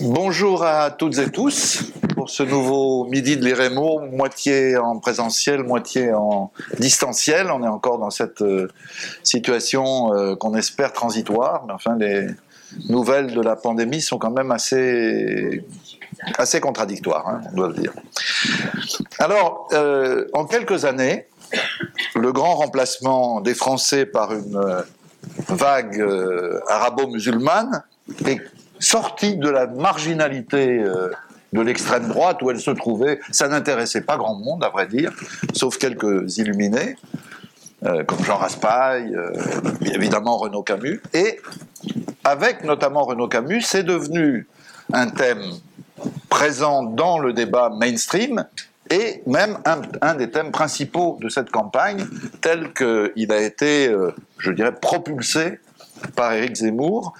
Bonjour à toutes et tous pour ce nouveau midi de l'IREMO, moitié en présentiel, moitié en distanciel. On est encore dans cette euh, situation euh, qu'on espère transitoire, mais enfin les nouvelles de la pandémie sont quand même assez, assez contradictoires, hein, on doit le dire. Alors, euh, en quelques années, le grand remplacement des Français par une vague arabo-musulmane est sortie de la marginalité euh, de l'extrême droite où elle se trouvait. Ça n'intéressait pas grand monde, à vrai dire, sauf quelques illuminés, euh, comme Jean Raspail, euh, évidemment Renaud Camus. Et avec notamment Renaud Camus, c'est devenu un thème présent dans le débat mainstream et même un, des thèmes principaux de cette campagne, tel qu'il a été, je dirais, propulsé par Éric Zemmour,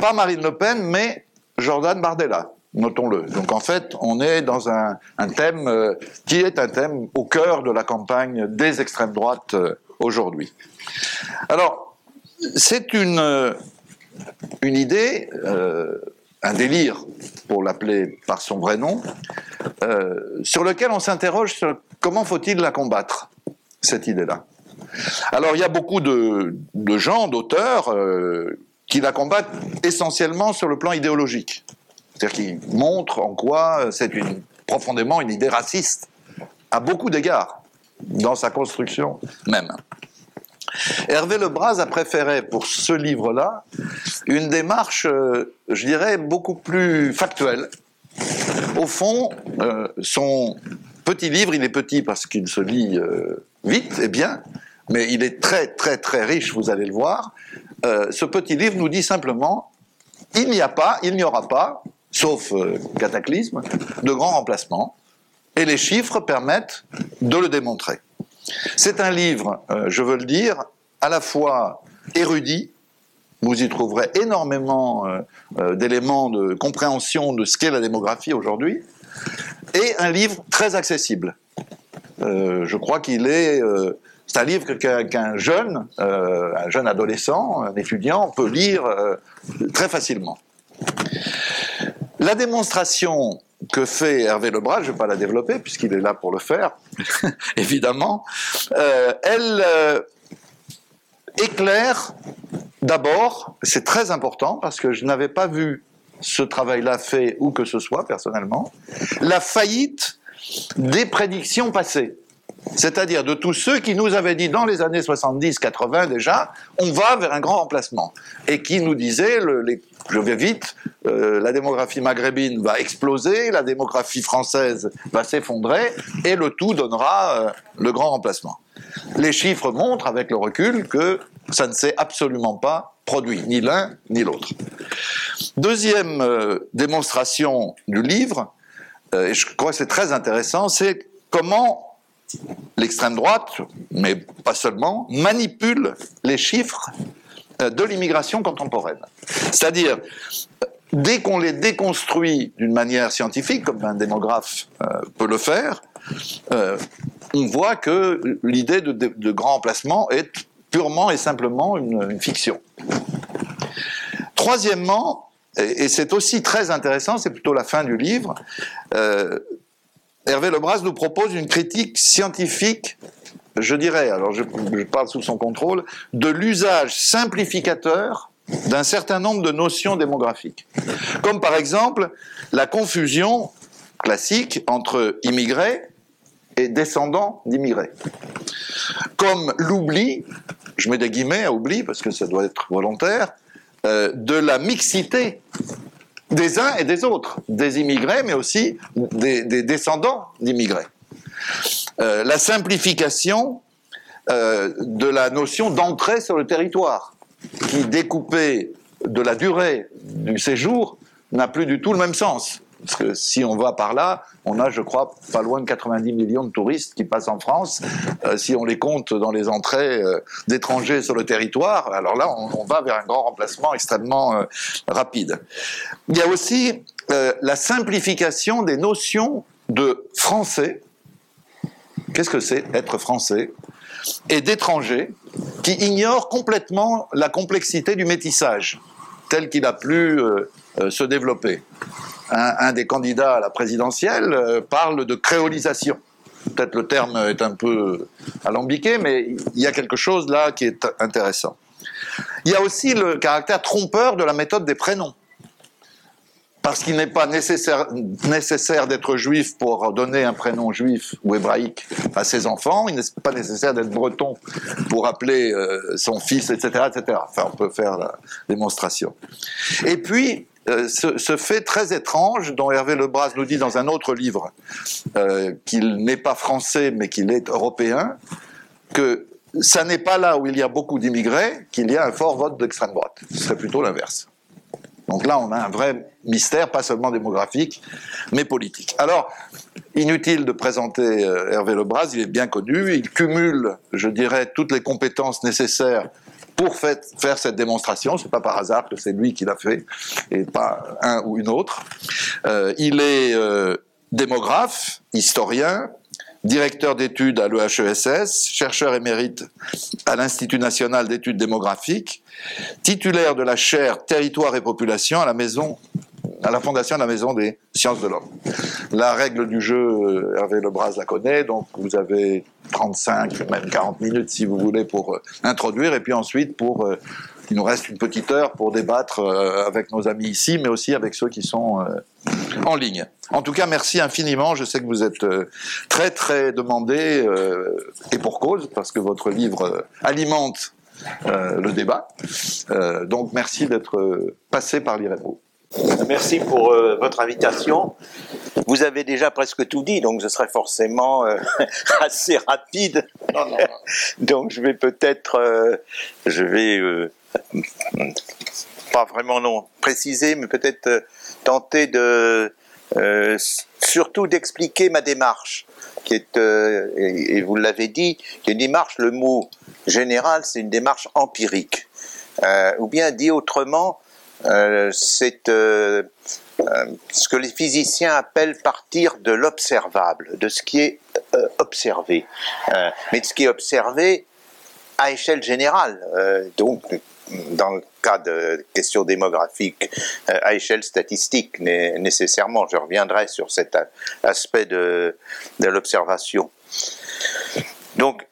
pas Marine Le Pen, mais Jordan Bardella, notons-le. Donc en fait, on est dans un, thème euh, qui est un thème au cœur de la campagne des extrêmes droites euh, aujourd'hui. Alors, c'est une, euh, idée, un délire, pour l'appeler par son vrai nom, sur lequel on s'interroge sur comment faut-il la combattre, cette idée-là. Alors il y a beaucoup de gens, d'auteurs, qui la combattent essentiellement sur le plan idéologique. C'est-à-dire qu'ils montrent en quoi c'est une, profondément une idée raciste, à beaucoup d'égards, dans sa construction même. Hervé Lebras a préféré pour ce livre-là une démarche, euh, je dirais, beaucoup plus factuelle. Au fond, euh, son petit livre, il est petit parce qu'il se lit euh, vite et bien, mais il est très très très riche, vous allez le voir. Euh, ce petit livre nous dit simplement, il n'y a pas, il n'y aura pas, sauf euh, cataclysme, de grand remplacement, et les chiffres permettent de le démontrer. C'est un livre, euh, je veux le dire, à la fois érudit, vous y trouverez énormément d'éléments de compréhension de ce qu'est la démographie aujourd'hui, et un livre très accessible. je crois qu'il est c'est un livre qu'un jeune, euh, un jeune adolescent, un étudiant peut lire euh, très facilement. La démonstration que fait Hervé Lebras, je ne vais pas la développer puisqu'il est là pour le faire, évidemment, euh, elle éclaire d'abord, c'est très important parce que je n'avais pas vu ce travail-là fait où que ce soit personnellement, la faillite des prédictions passées c'est-à-dire de tous ceux qui nous avaient dit dans les années 70-80 déjà, on va vers un grand remplacement, et qui nous disaient, je vais vite, euh, la démographie maghrébine va exploser, la démographie française va s'effondrer, et le tout donnera euh, le grand remplacement. Les chiffres montrent avec le recul que ça ne s'est absolument pas produit, ni l'un ni l'autre. Deuxième euh, démonstration du livre, et je crois que c'est très intéressant, c'est comment l'extrême droite, mais pas seulement, manipule les chiffres euh, de l'immigration contemporaine. C'est-à-dire, dès qu'on les déconstruit d'une manière scientifique, comme un démographe euh, peut le faire, euh, on voit que l'idée de, grand emplacement est purement et simplement une, fiction. Troisièmement, et, c'est aussi très intéressant, c'est plutôt la fin du livre, Hervé Lebras nous propose une critique scientifique, je dirais, alors je, parle sous son contrôle, de l'usage simplificateur d'un certain nombre de notions démographiques. Comme par exemple la confusion classique entre immigrés et descendants d'immigrés. Comme l'oubli, je mets des guillemets à oubli parce que ça doit être volontaire, euh, de la mixité des uns et des autres, des immigrés, mais aussi des, descendants d'immigrés. Euh, la simplification euh, de la notion d'entrée sur le territoire, qui découpée de la durée du séjour n'a plus du tout le même sens. Parce que si on va par là, on a, je crois, pas loin de 90 millions de touristes qui passent en France. Euh, si on les compte dans les entrées euh, d'étrangers sur le territoire, alors là, on, va vers un grand remplacement extrêmement euh, rapide. Il y a aussi la simplification des notions de français. Qu'est-ce que c'est être français Et d'étrangers qui ignorent complètement la complexité du métissage tel qu'il a pu se développer? Un, des candidats à la présidentielle euh, parle de créolisation. Peut-être le terme est un peu alambiqué, mais il y a quelque chose là qui est intéressant. Il y a aussi le caractère trompeur de la méthode des prénoms parce qu'il n'est pas nécessaire, d'être juif pour donner un prénom juif ou hébraïque à ses enfants, il n'est pas nécessaire d'être breton pour appeler euh, son fils, etc., etc. Enfin, on peut faire la démonstration. Et puis, euh, ce, fait très étrange dont Hervé Lebras nous dit dans un autre livre euh, qu'il n'est pas français mais qu'il est européen, que ça n'est pas là où il y a beaucoup d'immigrés qu'il y a un fort vote d'extrême droite. Ce serait plutôt l'inverse. Donc là, on a un vrai mystère, pas seulement démographique, mais politique. Alors, inutile de présenter euh, Hervé Lebras, il est bien connu, il cumule, je dirais, toutes les compétences nécessaires pour faire cette démonstration. C'est pas par hasard que c'est lui qui l'a fait et pas un ou une autre. Euh, il est euh, démographe, historien, directeur d'études à l'EHESS, chercheur émérite à l'Institut national d'études démographiques, titulaire de la chaire Territoire et Population à la maison à la fondation de la Maison des Sciences de l'Homme. La règle du jeu, euh, Hervé Lebras la connaît, donc vous avez 35, même 40 minutes si vous voulez pour euh, introduire, et puis ensuite pour... Euh, il nous reste une petite heure pour débattre avec nos amis ici, mais aussi avec ceux qui sont en ligne. En tout cas, merci infiniment. Je sais que vous êtes très très demandé et pour cause, parce que votre livre alimente le débat. donc merci d'être passé par l'IREPO. Merci pour euh, votre invitation. Vous avez déjà presque tout dit, donc je serai forcément euh, assez rapide. donc je vais peut-être, euh, je vais pas vraiment non préciser, mais peut-être tenter de surtout d'expliquer ma démarche, qui est, et, et, vous l'avez dit, une démarche. Le mot général, c'est une démarche empirique, ou bien dit autrement euh, c'est euh, euh, ce que les physiciens appellent partir de l'observable, de ce qui est observé. mais de ce qui est observé à échelle générale. donc, dans le cas de questions démographiques, à échelle statistique nécessairement. Je reviendrai sur cet aspect de, de l'observation. Donc,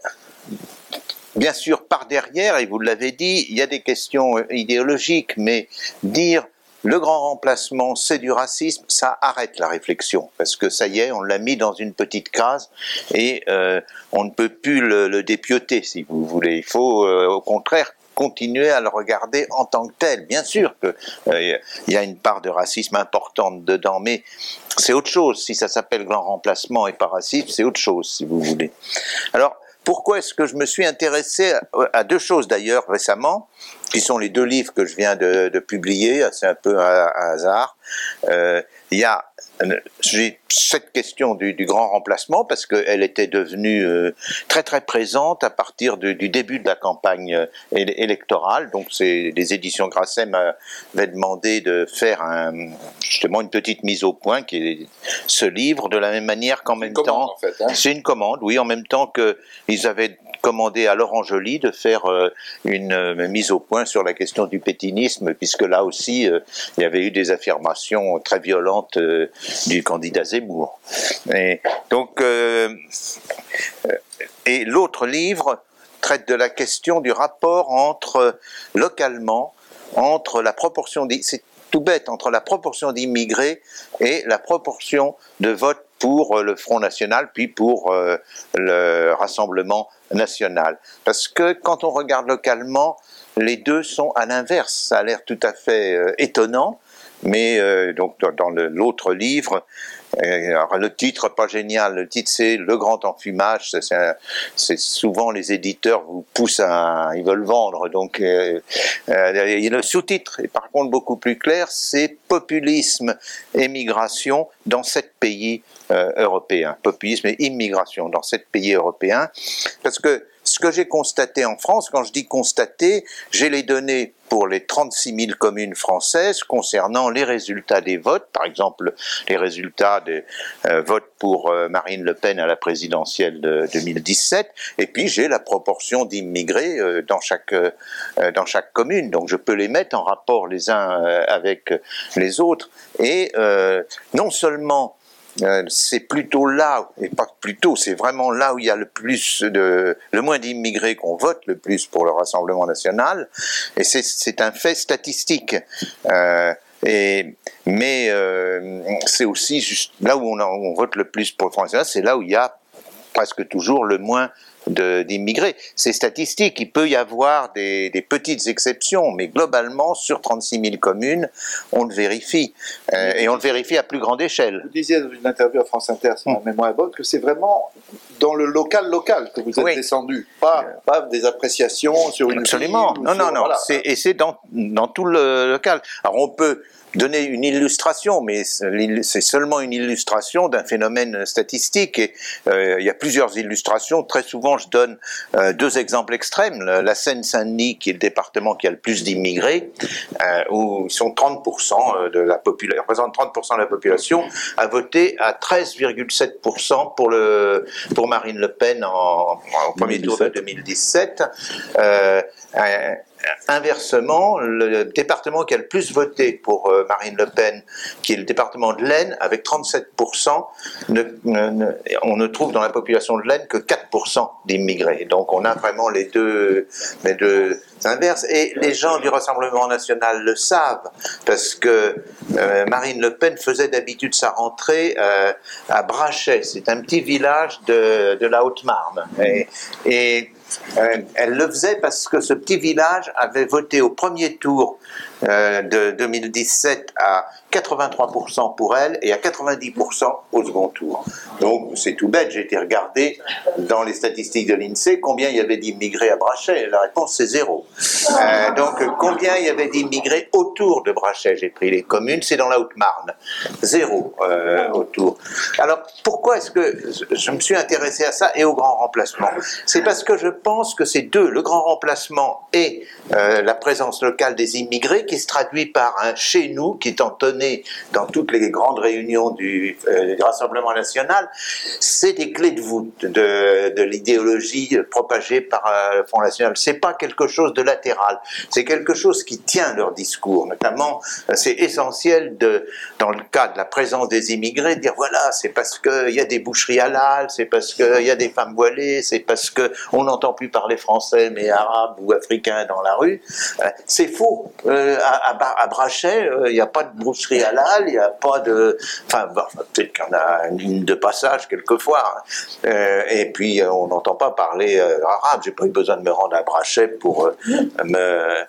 Bien sûr, par derrière, et vous l'avez dit, il y a des questions euh, idéologiques, mais dire le grand remplacement, c'est du racisme, ça arrête la réflexion, parce que ça y est, on l'a mis dans une petite case et euh, on ne peut plus le, le, dépioter, si vous voulez. Il faut, euh, au contraire, continuer à le regarder en tant que tel. Bien sûr qu'il y a une part de racisme importante dedans, mais c'est autre chose. Si ça s'appelle grand remplacement et pas racisme, c'est autre chose, si vous voulez. Alors, pourquoi est-ce que je me suis intéressé à, deux choses d'ailleurs récemment, qui sont les deux livres que je viens de, publier, c'est un peu un, hasard. Euh, il y a j'ai cette question du, grand remplacement parce qu'elle était devenue euh, très très présente à partir du début de la campagne euh, électorale. Donc c'est les éditions Grasset m'avaient demandé de faire un, justement une petite mise au point qui est ce livre de la même manière qu'en même temps. Hein. C'est une commande, oui, en même temps que ils avaient commandé à Laurent Joly de faire euh, une mise au point sur la question du pétinisme, puisque là aussi il y avait eu des affirmations très violentes du candidat Zemmour. Et donc, euh, euh, et l'autre livre traite de la question du rapport entre localement entre la proportion c'est tout bête entre la proportion d'immigrés et la proportion de vote pour le Front National puis pour euh, le Rassemblement National. Parce que quand on regarde localement, les deux sont à l'inverse. Ça a l'air tout à fait étonnant, mais euh, donc dans l'autre livre, euh, le titre pas génial, le titre c'est Le Grand Enfumage. C'est souvent les éditeurs vous poussent à, ils veulent vendre, donc euh, euh, le sous-titre est par contre beaucoup plus clair, c'est Populisme et migration dans sept pays européens. Populisme et immigration dans sept pays européens, parce que ce que j'ai constaté en France, quand je dis constater, j'ai les données pour les 36 000 communes françaises concernant les résultats des votes, par exemple les résultats des euh, votes pour euh, Marine Le Pen à la présidentielle de 2017, et puis j'ai la proportion d'immigrés euh, dans chaque dans chaque commune, donc je peux les mettre en rapport les uns avec les autres, et non seulement euh, c'est plutôt là, et pas plutôt, c'est vraiment là où il y a le plus de, le moins d'immigrés qu'on vote le plus pour le Rassemblement national, et c'est un fait statistique. Euh, et, mais euh, c'est aussi là où on, on, vote le plus pour le Front National, c'est là où il y a presque toujours le moins d'immigrés. C'est statistique, il peut y avoir des, petites exceptions, mais globalement, sur 36 000 communes, on le vérifie. Euh, et on le vérifie à plus grande échelle. Vous disiez dans une interview à France Inter, si ma hmm. mémoire est bonne, que c'est vraiment dans le local local que vous êtes descendu, pas, pas, des appréciations sur une Absolument. non, non, non, Et c'est dans, dans tout le local. Alors on peut donner une illustration, mais c'est seulement une illustration d'un phénomène statistique. Et euh, il y a plusieurs illustrations. Très souvent, je donne euh, deux exemples extrêmes. La Seine-Saint-Denis, qui est le département qui a le plus d'immigrés, euh, où ils sont 30% de la population, représentent 30% de la population, a voté à 13,7% pour le pour Marine Le Pen en, en premier tour de 2017. Inversement, le département qui a le plus voté pour euh, Marine Le Pen, qui est le département de l'Aisne, avec 37%, on ne trouve dans la population de l'Aisne que 4% d'immigrés. Donc on a vraiment les deux, inverses. Et les gens du Rassemblement national le savent, parce que euh, Marine Le Pen faisait d'habitude sa rentrée euh, à Brachet. C'est un petit village de, la Haute-Marne. Euh, elle le faisait parce que ce petit village avait voté au premier tour euh, de 2017 à 83% pour elle et à 90% au second tour. Donc c'est tout bête, j'ai été regarder dans les statistiques de l'INSEE combien il y avait d'immigrés à Brachet. La réponse c'est zéro. Euh, donc combien il y avait d'immigrés autour de Brachet J'ai pris les communes, c'est dans la Haute-Marne. Zéro euh, autour. Alors pourquoi est-ce que je me suis intéressé à ça et au grand remplacement? C'est parce que je pense que ces deux, le grand remplacement et la présence locale des immigrés, qui se traduit par un chez nous qui est entonné dans toutes les grandes réunions du, euh, Rassemblement national, c'est des clés de voûte de, l'idéologie propagée par euh, le Front national. C'est pas quelque chose de latéral, c'est quelque chose qui tient leur discours. Notamment, euh, c'est essentiel dans le cas de la présence des immigrés, de dire voilà, c'est parce qu'il y a des boucheries halal, c'est parce qu'il y a des femmes voilées, c'est parce qu'on n'entend plus parler français mais arabe ou africain dans la rue. C'est faux à, Brachet, euh, il n'y a pas de boucherie halal, il n'y a pas de. Enfin, peut-être qu'il y en a une ligne de passage quelquefois. Hein. Euh, et puis, euh, on n'entend pas parler arabe. J'ai pas eu besoin de me rendre à Brachet pour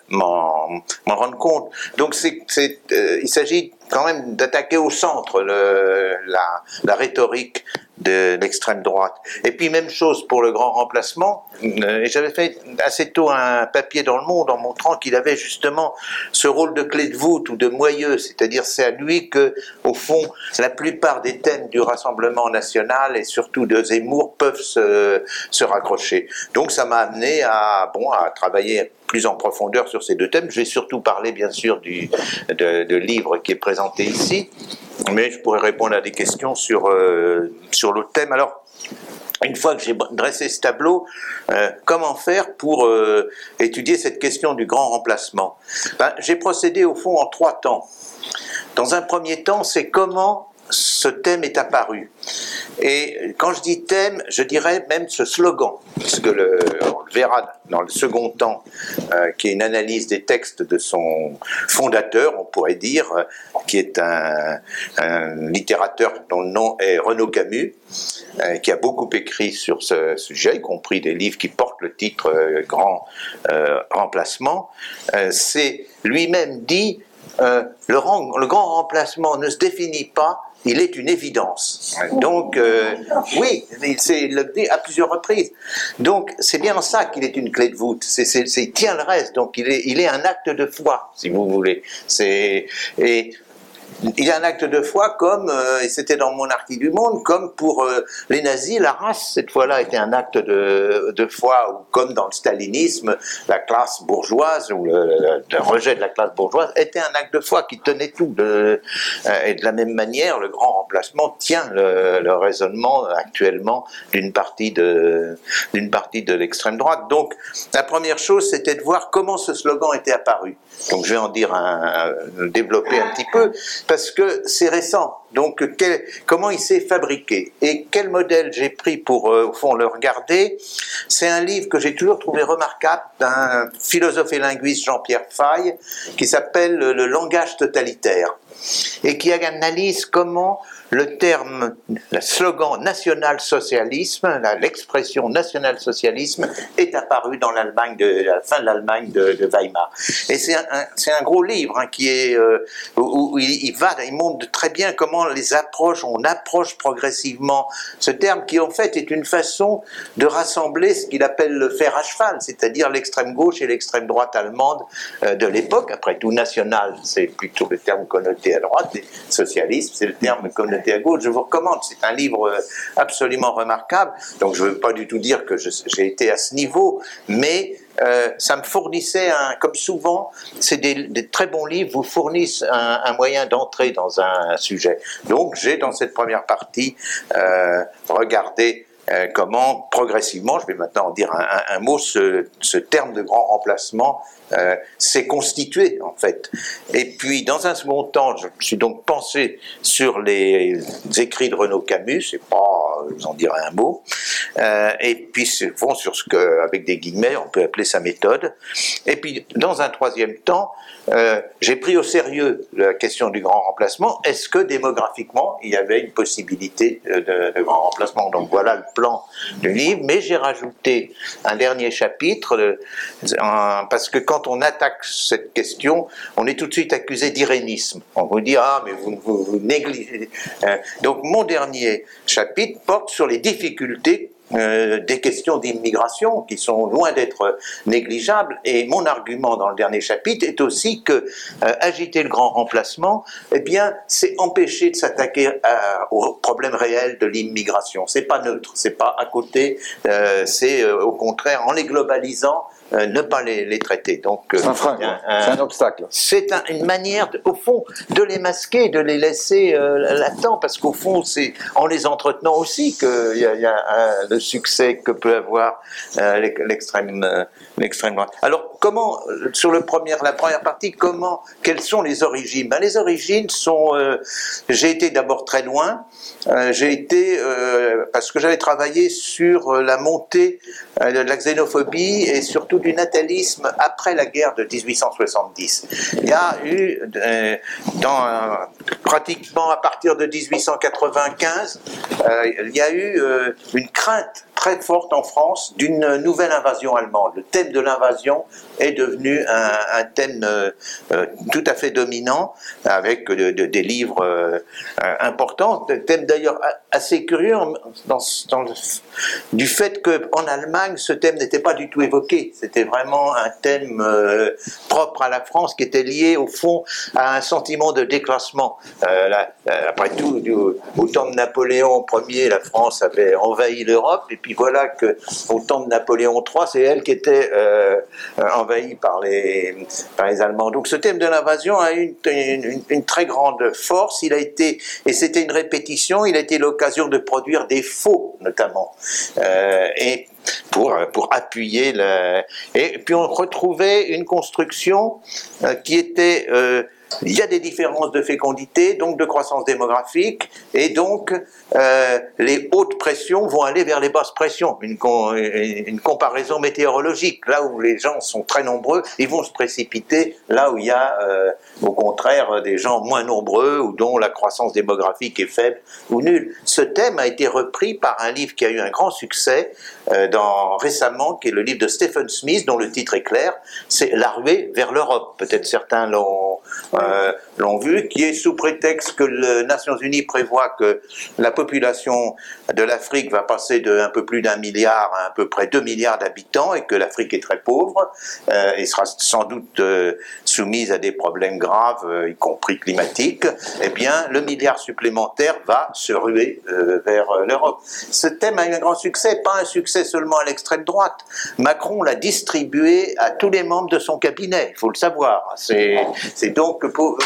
m'en rendre compte. Donc, il s'agit quand même d'attaquer au centre la, la, rhétorique de l'extrême droite. Et puis même chose pour le grand remplacement. Euh, j'avais fait assez tôt un papier dans le Monde en montrant qu'il avait justement ce rôle de clé de voûte ou de moyeu, c'est-à-dire c'est à lui que, au fond, la plupart des thèmes du Rassemblement national et surtout de Zemmour peuvent se, se raccrocher. Donc ça m'a amené à bon à travailler plus en profondeur sur ces deux thèmes. Je vais surtout parler bien sûr du de, livre qui est présenté ici, mais je pourrais répondre à des questions sur, euh, sur l'autre thème. Alors, une fois que j'ai dressé ce tableau, euh, comment faire pour euh, étudier cette question du grand remplacement? Ben, J'ai procédé au fond en trois temps. Dans un premier temps, c'est comment ce thème est apparu. Et quand je dis thème, je dirais même ce slogan, parce le, on le verra dans le second temps, euh, qui est une analyse des textes de son fondateur, on pourrait dire, euh, qui est un, littérateur dont le nom est Renaud Camus, euh, qui a beaucoup écrit sur ce sujet, y compris des livres qui portent le titre Grand remplacement. C'est lui-même dit le, grand remplacement ne se définit pas il est une évidence. Donc, euh, oui, c'est le dit à plusieurs reprises. Donc, c'est bien en ça qu'il est une clé de voûte. C'est, il tient le reste. Donc, il est, il est un acte de foi, si vous voulez. C'est, et il y a un acte de foi comme, euh, et c'était dans Monarchie du Monde, comme pour euh, les nazis, la race, cette fois-là, était un acte de, foi, ou comme dans le stalinisme, la classe bourgeoise, ou le, rejet de la classe bourgeoise, était un acte de foi qui tenait tout. De, et de la même manière, le grand remplacement tient le, le raisonnement actuellement d'une partie de, d'une partie de l'extrême droite. Donc, la première chose, c'était de voir comment ce slogan était apparu. Donc, je vais en dire un, développer un petit peu parce que c'est récent. Donc, comment il s'est fabriqué et quel modèle j'ai pris pour, euh, au fond, le regarder C'est un livre que j'ai toujours trouvé remarquable d'un philosophe et linguiste Jean-Pierre Faye qui s'appelle Le langage totalitaire et qui analyse comment le terme, le slogan national-socialisme, l'expression national-socialisme est apparu dans l'Allemagne de la fin de l'Allemagne de, Weimar. Et c'est un, un, gros livre hein, qui est euh, où, il, va, il montre très bien comment les approches, on approche progressivement ce terme qui en fait est une façon de rassembler ce qu'il appelle le fer à cheval, c'est-à-dire l'extrême gauche et l'extrême droite allemande euh, de l'époque. Après tout, national, c'est plutôt le terme connoté à droite, et socialisme, c'est le terme connoté à gauche, je vous recommande. C'est un livre euh, absolument remarquable. Donc je ne veux pas du tout dire que j'ai été à ce niveau, mais euh, ça me fournissait, un, comme souvent, c'est des, très bons livres vous fournissent un, moyen d'entrer dans un, sujet. Donc j'ai dans cette première partie euh, regardé comment progressivement, je vais maintenant en dire un, mot, ce, terme de grand remplacement euh, s'est constitué en fait. Et puis dans un second temps, je me suis donc pensé sur les écrits de Renaud Camus, c'est pas, je vous en dirai un mot, euh, et puis fond sur ce que, avec des guillemets, on peut appeler sa méthode. Et puis dans un troisième temps, euh, j'ai pris au sérieux la question du grand remplacement. Est-ce que démographiquement, il y avait une possibilité de, grand remplacement? Donc voilà le plan du livre. Mais j'ai rajouté un dernier chapitre, euh, parce que quand on attaque cette question, on est tout de suite accusé d'irénisme. On vous dit, ah, mais vous, négligez. Euh, donc mon dernier chapitre porte sur les difficultés euh, des questions d'immigration qui sont loin d'être négligeables. Et mon argument dans le dernier chapitre est aussi que euh, agiter le grand remplacement, eh bien, c'est empêcher de s'attaquer au problème réel de l'immigration. C'est pas neutre, c'est pas à côté, euh, c'est au contraire en les globalisant euh, ne pas les, traiter. Donc, euh, c'est un frein, c'est un obstacle. C'est une manière, au fond, de les masquer, de les laisser euh, latents, parce qu'au fond, c'est en les entretenant aussi qu'il y a, y a le succès que peut avoir l'extrême l'extrême droite. Alors, sur le premier, la première partie, comment, quelles sont les origines? Ben, Les origines sont, j'ai été d'abord très loin, j'ai été, parce que j'avais travaillé sur la montée de la xénophobie et surtout du natalisme après la guerre de 1870. Il y a eu, euh, dans, pratiquement à partir de 1895, euh, il y a eu euh, une crainte très forte en France d'une nouvelle invasion allemande. Le thème de l'invasion est devenu un, thème euh, euh, tout à fait dominant, avec des livres euh, importants. Thème d'ailleurs assez curieux du fait qu'en Allemagne, ce thème n'était pas du tout évoqué. C'était vraiment un thème propre à la France qui était lié au fond à un sentiment de déclassement. après tout, au temps de Napoléon Ier, la France avait envahi l'Europe, et puis voilà que au temps de Napoléon III, c'est elle qui était en envahi par les, par les Allemands. Donc ce thème de l'invasion a eu une, une, très grande force. Il a été, et c'était une répétition, il a été l'occasion de produire des faux, notamment. Euh, et pour, pour appuyer le... Et puis on retrouvait une construction euh, qui était euh, il y a des différences de fécondité, donc de croissance démographique, et donc euh, les hautes pressions vont aller vers les basses pressions. Une, comparaison météorologique, là où les gens sont très nombreux, ils vont se précipiter là où il y a euh, au contraire des gens moins nombreux ou dont la croissance démographique est faible ou nulle. Ce thème a été repris par un livre qui a eu un grand succès dans, récemment, qui est le livre de Stephen Smith, dont le titre est clair, c'est La ruée vers l'Europe. Peut-être certains l'ont euh, vu, qui est sous prétexte que les Nations Unies prévoient que la population de l'Afrique va passer de un peu plus d'un milliard à à peu près 2 milliards d'habitants et que l'Afrique est très pauvre euh, et sera sans doute euh, soumise à des problèmes graves, euh, y compris climatiques, eh bien, le milliard supplémentaire va se ruer vers l'Europe. Ce thème a eu un grand succès, pas un succès seulement à l'extrême droite. Macron l'a distribué à tous les membres de son cabinet, il faut le savoir. C'est donc pour,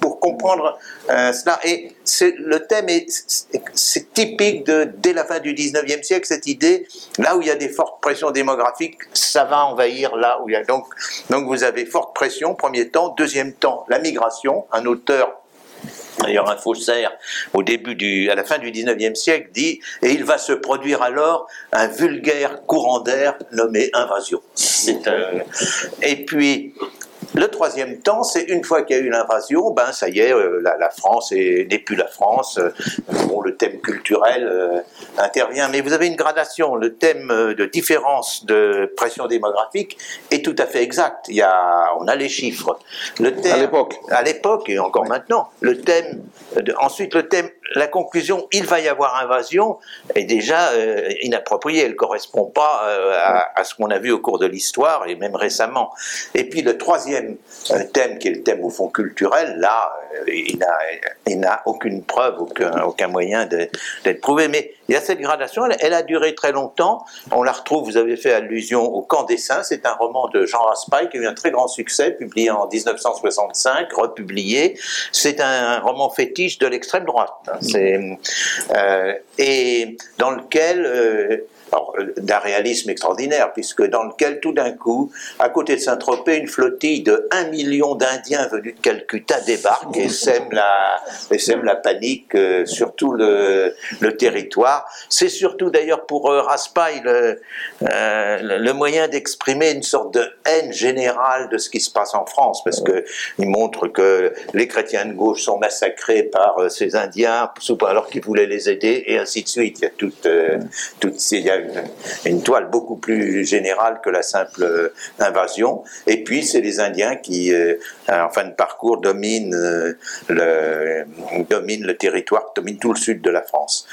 pour comprendre cela. Et le thème est, typique de, dès la fin du 19e siècle, cette idée, là où il y a des fortes pressions démographiques, ça va envahir là où il y a. Donc, donc vous avez forte pression, premier temps. Deuxième temps, la migration. Un auteur D'ailleurs, un faussaire, au début du, à la fin du 19e siècle, dit Et il va se produire alors un vulgaire courant d'air nommé invasion. Et puis, le troisième temps, c'est une fois qu'il y a eu l'invasion, ben ça y est, euh, la, France n'est plus la France. Euh, bon, le thème culturel euh, intervient, mais vous avez une gradation. Le thème de différence de pression démographique est tout à fait exact. Il y a, on a les chiffres. Le thème, à l'époque. À l'époque et encore maintenant. Le thème. De, ensuite, le thème la conclusion il va y avoir invasion est déjà inappropriée, elle ne correspond pas euh, à, ce qu'on a vu au cours de l'histoire et même récemment. Et puis le troisième euh, thème, qui est le thème au fond culturel, là, il n'a aucune preuve, aucun, moyen d'être prouvé. Mais il y a cette gradation, elle, a duré très longtemps. On la retrouve, vous avez fait allusion au Camp des Saints, c'est un roman de Jean Raspail qui a eu un très grand succès, publié en 1965, republié. C'est un roman fétiche de l'extrême droite. C'est, euh, et dans lequel euh, euh, d'un réalisme extraordinaire, puisque dans lequel tout d'un coup, à côté de Saint-Tropez, une flottille de 1 million d'Indiens venus de Calcutta débarque et sème la, et sème la panique euh, sur tout le, territoire. C'est surtout d'ailleurs pour euh, Raspail le, le moyen d'exprimer une sorte de haine générale de ce qui se passe en France, parce que il montre que les chrétiens de gauche sont massacrés par ces Indiens alors qu'ils voulaient les aider, et ainsi de suite. Il y a toute, toute, il une, toile beaucoup plus générale que la simple euh, invasion. Et puis, c'est les Indiens qui, euh, en fin de parcours, dominent, euh, le, dominent le territoire, dominent tout le sud de la France.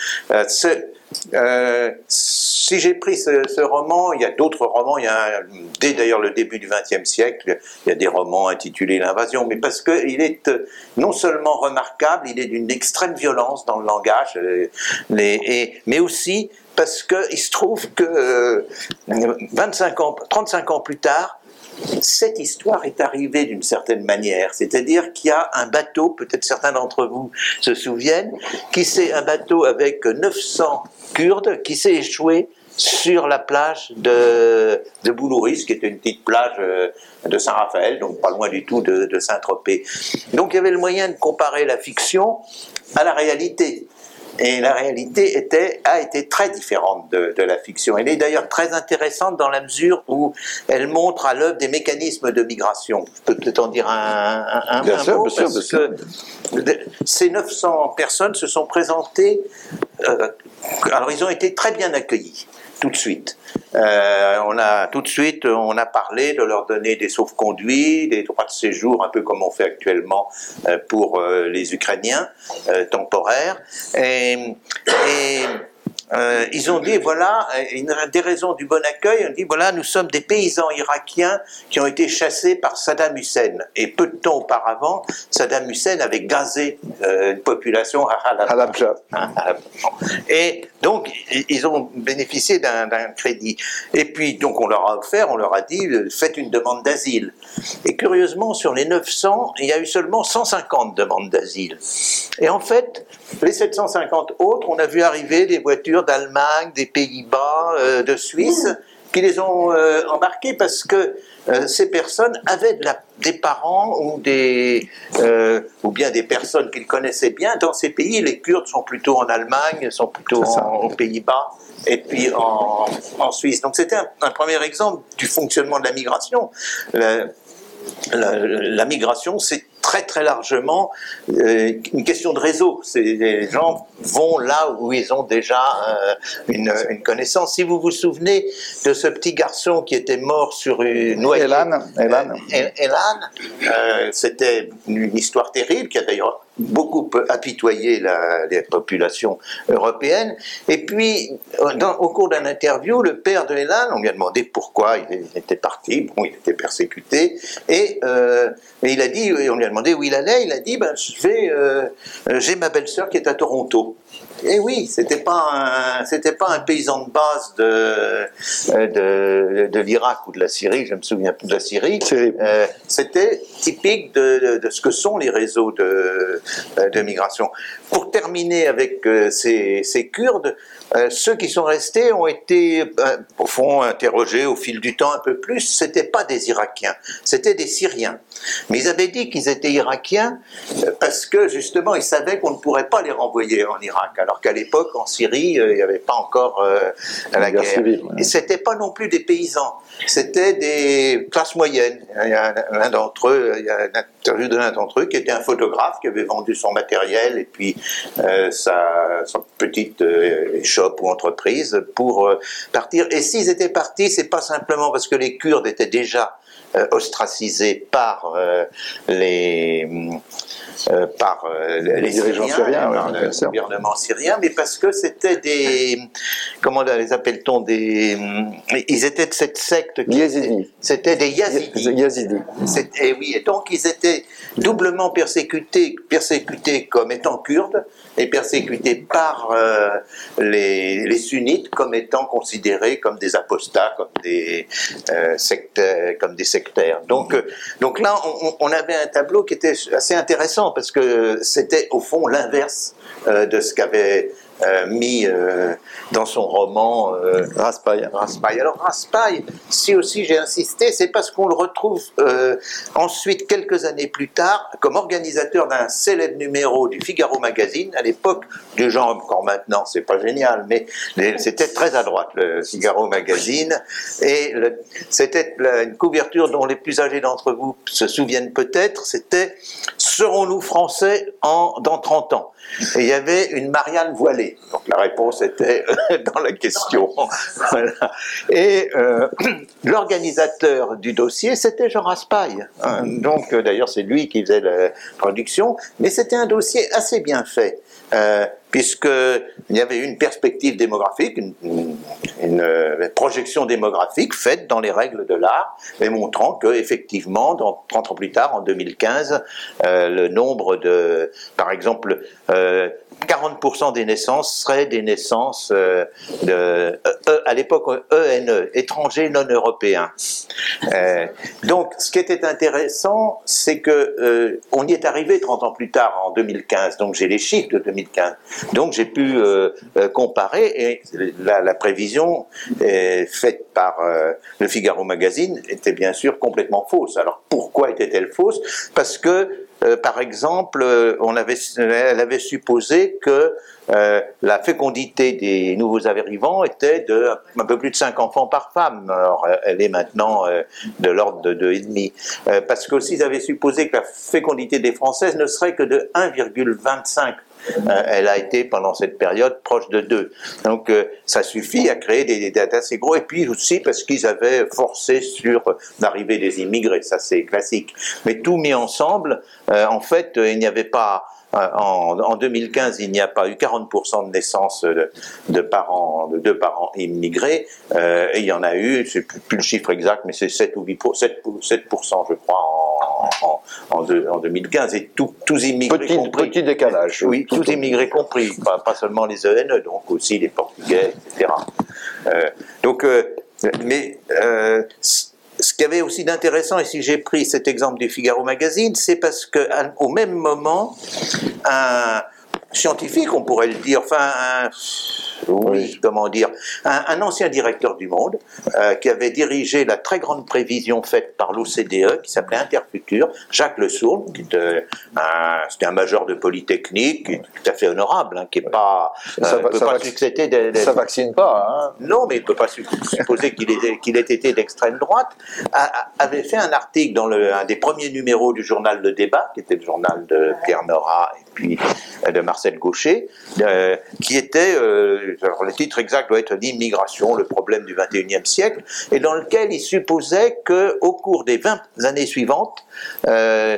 si j'ai pris ce, roman, il y a d'autres romans, il y a, dès d'ailleurs le début du XXe siècle, il y a des romans intitulés L'invasion, mais parce qu'il est non seulement remarquable, il est d'une extrême violence dans le langage, mais aussi parce qu'il se trouve que 25 euh, ans, 35 ans plus tard, cette histoire est arrivée d'une certaine manière. C'est-à-dire qu'il y a un bateau, peut-être certains d'entre vous se souviennent, qui c'est un bateau avec 900 Kurdes qui s'est échoué sur la plage de, de Boulouris, qui était une petite plage euh, de Saint-Raphaël, donc pas loin du tout de, de Saint-Tropez. Donc il y avait le moyen de comparer la fiction à la réalité. Et la réalité était, a été très différente de, de la fiction. Elle est d'ailleurs très intéressante dans la mesure où elle montre à l'œuvre des mécanismes de migration. Je peux peut-être en dire un, un, un, un mot, parce que ces 900 personnes se sont présentées, euh, alors ils ont été très bien accueillis tout de suite. Euh, on a tout de suite, on a parlé de leur donner des sauf-conduits, des droits de séjour, un peu comme on fait actuellement euh, pour les Ukrainiens temporaires. Et euh, ils ont dit voilà, une des raisons du bon accueil, on dit voilà, nous sommes des paysans irakiens qui ont été chassés par Saddam Hussein. Et peu de temps auparavant, Saddam Hussein avait gazé euh, une population à Halab. Hein, Et donc, ils ont bénéficié d'un crédit. Et puis, donc, on leur a offert, on leur a dit euh, faites une demande d'asile. Et curieusement, sur les 900, il y a eu seulement 150 demandes d'asile. Et en fait, les 750 autres, on a vu arriver des voitures d'Allemagne, des Pays-Bas, euh, de Suisse, qui les ont euh, embarqués parce que euh, ces personnes avaient des parents ou, des, ou bien des personnes qu'ils connaissaient bien. Dans ces pays, les Kurdes sont plutôt en Allemagne, sont plutôt aux Pays-Bas et puis en, Suisse. Donc c'était un, premier exemple du fonctionnement de la migration. la migration, c'est très très largement euh, une question de réseau. Les gens vont là où ils ont déjà euh, une, une, connaissance. Si vous vous souvenez de ce petit garçon qui était mort sur une noyade, Elan, Elan. Elan c'était une histoire terrible qui a d'ailleurs beaucoup apitoyé la, les populations européennes. Et puis, dans, au cours d'un interview, le père de Elan, on lui a demandé pourquoi il était parti. Bon, il était persécuté. Et, euh, il a dit, on lui a demandé où il allait. Il a dit, ben, je vais, euh, j'ai ma belle-sœur qui est à Toronto. Et oui, c'était pas un, c'était pas un paysan de base de de, de l'Irak ou de la Syrie. Je me souviens plus de la Syrie. Euh, c'était typique de, de, ce que sont les réseaux de, de migration. Pour terminer avec euh, ces, ces Kurdes, euh, ceux qui sont restés ont été, euh, au fond, interrogés au fil du temps un peu plus. C'était pas des Irakiens, c'était des Syriens. Mais ils avaient dit qu'ils étaient Irakiens euh, parce que justement, ils savaient qu'on ne pourrait pas les renvoyer en Irak. Alors qu'à l'époque, en Syrie, il n'y avait pas encore la guerre. Civile, ouais. Et c'était pas non plus des paysans. C'était des classes moyennes. L'un d'entre eux, il y a une interview de l'un d'entre eux qui était un photographe qui avait vendu son matériel et puis euh, sa, sa, petite euh, shop ou entreprise pour euh, partir. Et s'ils étaient partis, c'est pas simplement parce que les Kurdes étaient déjà euh, ostracisés par euh, les euh, par les, les, dirigeants syriens, par le gouvernement syrien, mais parce que c'était des comment les appelle-t-on des ils étaient de cette secte Yazidi. C'était des Yazidis. Yazidi. Et oui, et donc ils étaient doublement persécutés persécutés comme étant kurdes et persécutés par euh, les, les, sunnites comme étant considérés comme des apostats, comme des euh, sectaires, comme des sectaires. Donc, euh, donc là, on, on, avait un tableau qui était assez intéressant parce que c'était au fond l'inverse de ce qu'avait euh, mis euh, dans son roman euh, Raspail. Raspail. Alors Raspail, si aussi j'ai insisté, c'est parce qu'on le retrouve euh, ensuite quelques années plus tard comme organisateur d'un célèbre numéro du Figaro Magazine. À l'époque, du genre encore maintenant, c'est pas génial, mais c'était très à droite le Figaro Magazine et c'était une couverture dont les plus âgés d'entre vous se souviennent peut-être. C'était serons-nous français en dans 30 ans? Et il y avait une Marianne voilée. Donc la réponse était dans la question. Voilà. Et euh, l'organisateur du dossier, c'était Jean Raspail. Hein. Donc d'ailleurs, c'est lui qui faisait la production, mais c'était un dossier assez bien fait. Euh, puisqu'il y avait une perspective démographique, une, une, une, projection démographique faite dans les règles de l'art, mais montrant que effectivement, dans, 30 ans plus tard, en 2015, euh, le nombre de, par exemple, euh, 40% des naissances seraient des naissances euh, de, euh, à l'époque ENE, étrangers non européens. Euh, donc, ce qui était intéressant, c'est que euh, on y est arrivé 30 ans plus tard, en 2015. Donc, j'ai les chiffres de 2015. Donc, j'ai pu comparer et la prévision faite par le Figaro Magazine était bien sûr complètement fausse. Alors, pourquoi était-elle fausse? Parce que euh, par exemple, euh, on avait, elle avait supposé que euh, la fécondité des nouveaux arrivants était de un peu plus de 5 enfants par femme. Alors, elle est maintenant de l'ordre de 2,5. Euh, parce qu'aussi, ils avaient supposé que la fécondité des Françaises ne serait que de 1,25 euh, elle a été pendant cette période proche de 2. Donc euh, ça suffit à créer des, dates assez gros. Et puis aussi parce qu'ils avaient forcé sur l'arrivée des immigrés, ça c'est classique. Mais tout mis ensemble, euh, en fait, il n'y avait pas en, en, 2015, il n'y a pas eu 40% de naissances de, parents, de deux parents immigrés, euh, et il y en a eu, sais plus, plus le chiffre exact, mais c'est 7 ou 8 7, 7% je crois en, en, en, de, en 2015, et tout, tous immigrés petit, compris. Petit décalage. Oui, tous immigrés compris, pas, pas, seulement les ENE, donc aussi les Portugais, etc. Euh, donc, euh, mais euh, ce qu'il y avait aussi d'intéressant, et si j'ai pris cet exemple du Figaro Magazine, c'est parce qu'au même moment, un scientifique, on pourrait le dire, enfin, un, oui, comment dire, un, ancien directeur du Monde euh, qui avait dirigé la très grande prévision faite par l'OCDE qui s'appelait Interfutur, Jacques Le Sourd, qui était un, major de Polytechnique, qui est tout à fait honorable, hein, qui est pas, ça, euh, peut pas succéder Ça vaccine pas. Hein. Non, mais il peut pas supposer qu'il ait, été d'extrême droite. avait fait un article dans le, un des premiers numéros du journal Le Débat, qui était le journal de Pierre Nora et puis euh, de Marcel Gaucher, qui était alors le titre exact doit être l'immigration, le problème du 21e siècle, et dans lequel il supposait qu'au cours des 20 années suivantes, euh,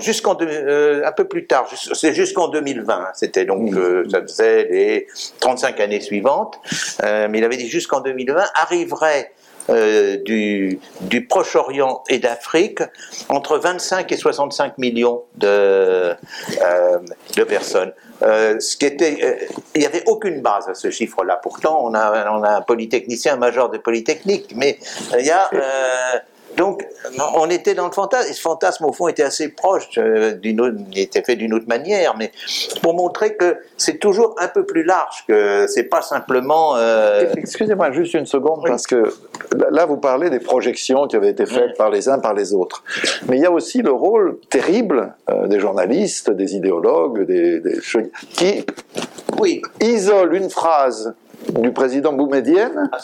jusqu'en euh, un peu plus tard, c'est jusqu'en 2020, hein, c'était donc euh, ça faisait les 35 années suivantes, euh, mais il avait dit jusqu'en 2020 arriverait euh, du, Proche-Orient et d'Afrique entre 25 et 65 millions de, euh, personnes. Euh, ce qui était, il n'y avait aucune base à ce chiffre-là. Pourtant, on a, on a un polytechnicien, un major de polytechnique, mais il y a donc, on était dans le fantasme, et ce fantasme, au fond, était assez proche, euh, autre, il était fait d'une autre manière, mais pour montrer que c'est toujours un peu plus large, que c'est pas simplement... Euh, Excusez-moi juste une seconde, parce que là, vous parlez des projections qui avaient été faites par les uns, par les autres. Mais il y a aussi le rôle terrible euh, des journalistes, des idéologues, des, des qui oui. isolent une phrase du président Boumedienne, ah,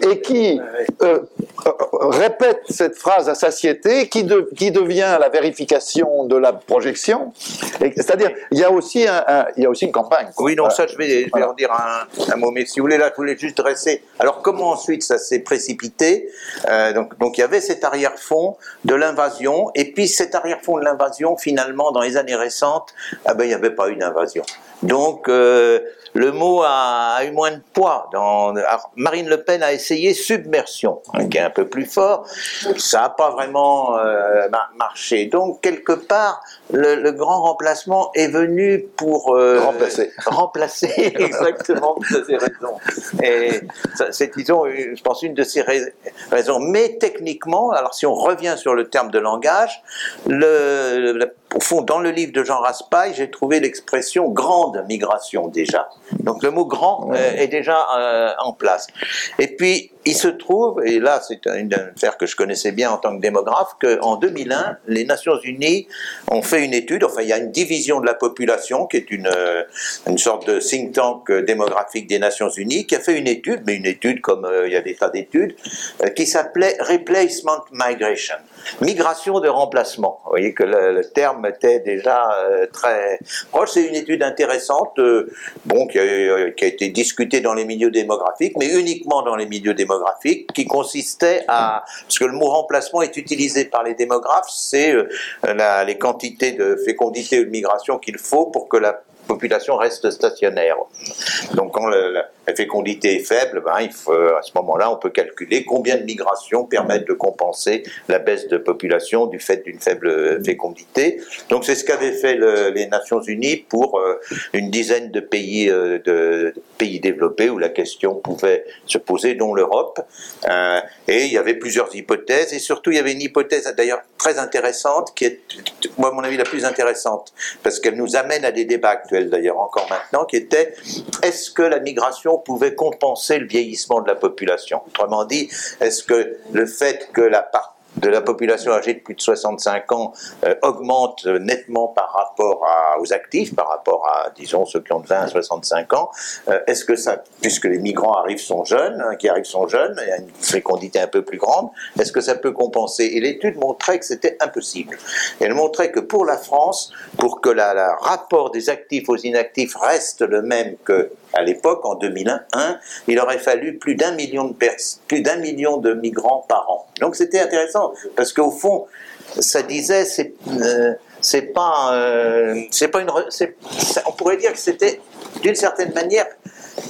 et qui euh, euh, répète cette phrase à satiété, qui, qui devient la vérification de la projection. C'est-à-dire, il y a aussi un, il y a aussi une campagne. Oui, non, ça, je vais, je en dire un, mot. Mais si vous voulez, là, je voulais juste dresser. Alors, comment ensuite ça s'est précipité? Euh, donc, donc, il y avait cet arrière-fond de l'invasion, et puis cet arrière-fond de l'invasion, finalement, dans les années récentes, ah ben, il n'y avait pas eu d'invasion. Donc, euh, le mot a, eu moins de poids. Dans, Marine Le Pen a essayé submersion, hein, qui est un peu plus fort. Ça n'a pas vraiment euh, marché. Donc, quelque part, le, grand remplacement est venu pour euh, remplacer. Remplacer, exactement, vous avez raison. Et c'est, disons, je pense, une de ces raisons. Mais techniquement, alors si on revient sur le terme de langage, le, au fond, dans le livre de Jean Raspail, j'ai trouvé l'expression grande migration déjà. Donc le mot grand euh, est déjà euh, en place. Et puis, il se trouve, et là c'est une affaire que je connaissais bien en tant que démographe, qu'en 2001, les Nations Unies ont fait une étude, enfin il y a une division de la population qui est une, euh, une sorte de think tank démographique des Nations Unies, qui a fait une étude, mais une étude comme il y a des tas d'études, qui s'appelait Replacement Migration migration de remplacement. Vous voyez que le, terme était déjà très proche. C'est une étude intéressante, bon, qui a euh, qui a été discuté dans les milieux démographiques, mais uniquement dans les milieux démographiques, qui consistait à, parce que le mot remplacement est utilisé par les démographes, c'est euh, les quantités de fécondité ou de migration qu'il faut pour que la population reste stationnaire. Donc quand la fécondité est faible, ben, faut, à ce moment-là, on peut calculer combien de migrations permettent de compenser la baisse de population du fait d'une faible fécondité. Donc c'est ce qu'avaient fait les Nations Unies pour euh, une dizaine de pays, euh, de, pays développés où la question pouvait se poser, dont l'Europe. Euh, et il y avait plusieurs hypothèses, et surtout il y avait une hypothèse d'ailleurs très intéressante, qui est, moi à mon avis, la plus intéressante, parce qu'elle nous amène à des débats actuels d'ailleurs encore maintenant, qui était est-ce que la migration pouvait compenser le vieillissement de la population? Autrement dit, est-ce que le fait que la part de la population âgée de plus de 65 ans euh, augmente nettement par rapport aux actifs, par rapport à, disons, ceux qui ont de 20 à 65 ans. Euh, est-ce que ça, puisque les migrants arrivent sont jeunes, hein, qui arrivent sont jeunes, et a une fécondité un peu plus grande, est-ce que ça peut compenser? Et l'étude montrait que c'était impossible. Elle montrait que pour la France, pour que le rapport des actifs aux inactifs reste le même que à l'époque, en 2001, il aurait fallu plus d'un million de plus d'un million de migrants par an. Donc c'était intéressant parce qu'au fond, ça disait c'est euh, pas euh, c'est pas une on pourrait dire que c'était d'une certaine manière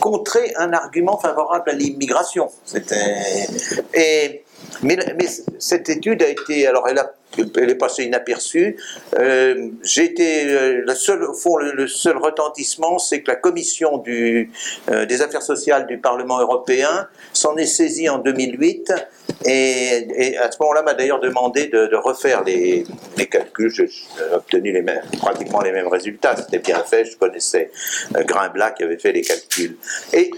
contrer un argument favorable à l'immigration. C'était et mais, mais, cette étude a été alors elle a elle est passée inaperçue. Euh, j'ai été euh, le seul, au fond, le, seul retentissement, c'est que la commission euh, des affaires sociales du Parlement européen s'en est saisie en 2008 Et, à ce moment-là, m'a d'ailleurs demandé de, refaire les, calculs. J'ai obtenu pratiquement les mêmes résultats. C'était bien fait. Je connaissais euh, Grimblat qui avait fait les calculs. Et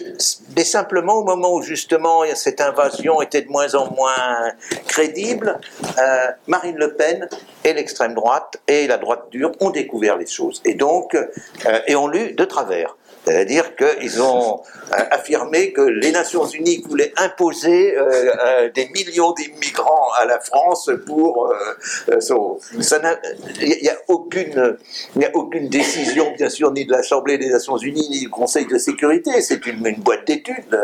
mais simplement au moment où justement cette invasion était de moins en moins crédible, Marine Le Pen et l'extrême droite et la droite dure ont découvert les choses et donc euh, et ont lu de travers. C'est-à-dire qu'ils ont euh, affirmé que les Nations Unies voulaient imposer euh, euh, des millions d'immigrants à la France pour. Il n'y a, aucune, a aucune décision, bien sûr, ni de l'Assemblée des Nations Unies, ni du Conseil de sécurité. C'est une, boîte d'études.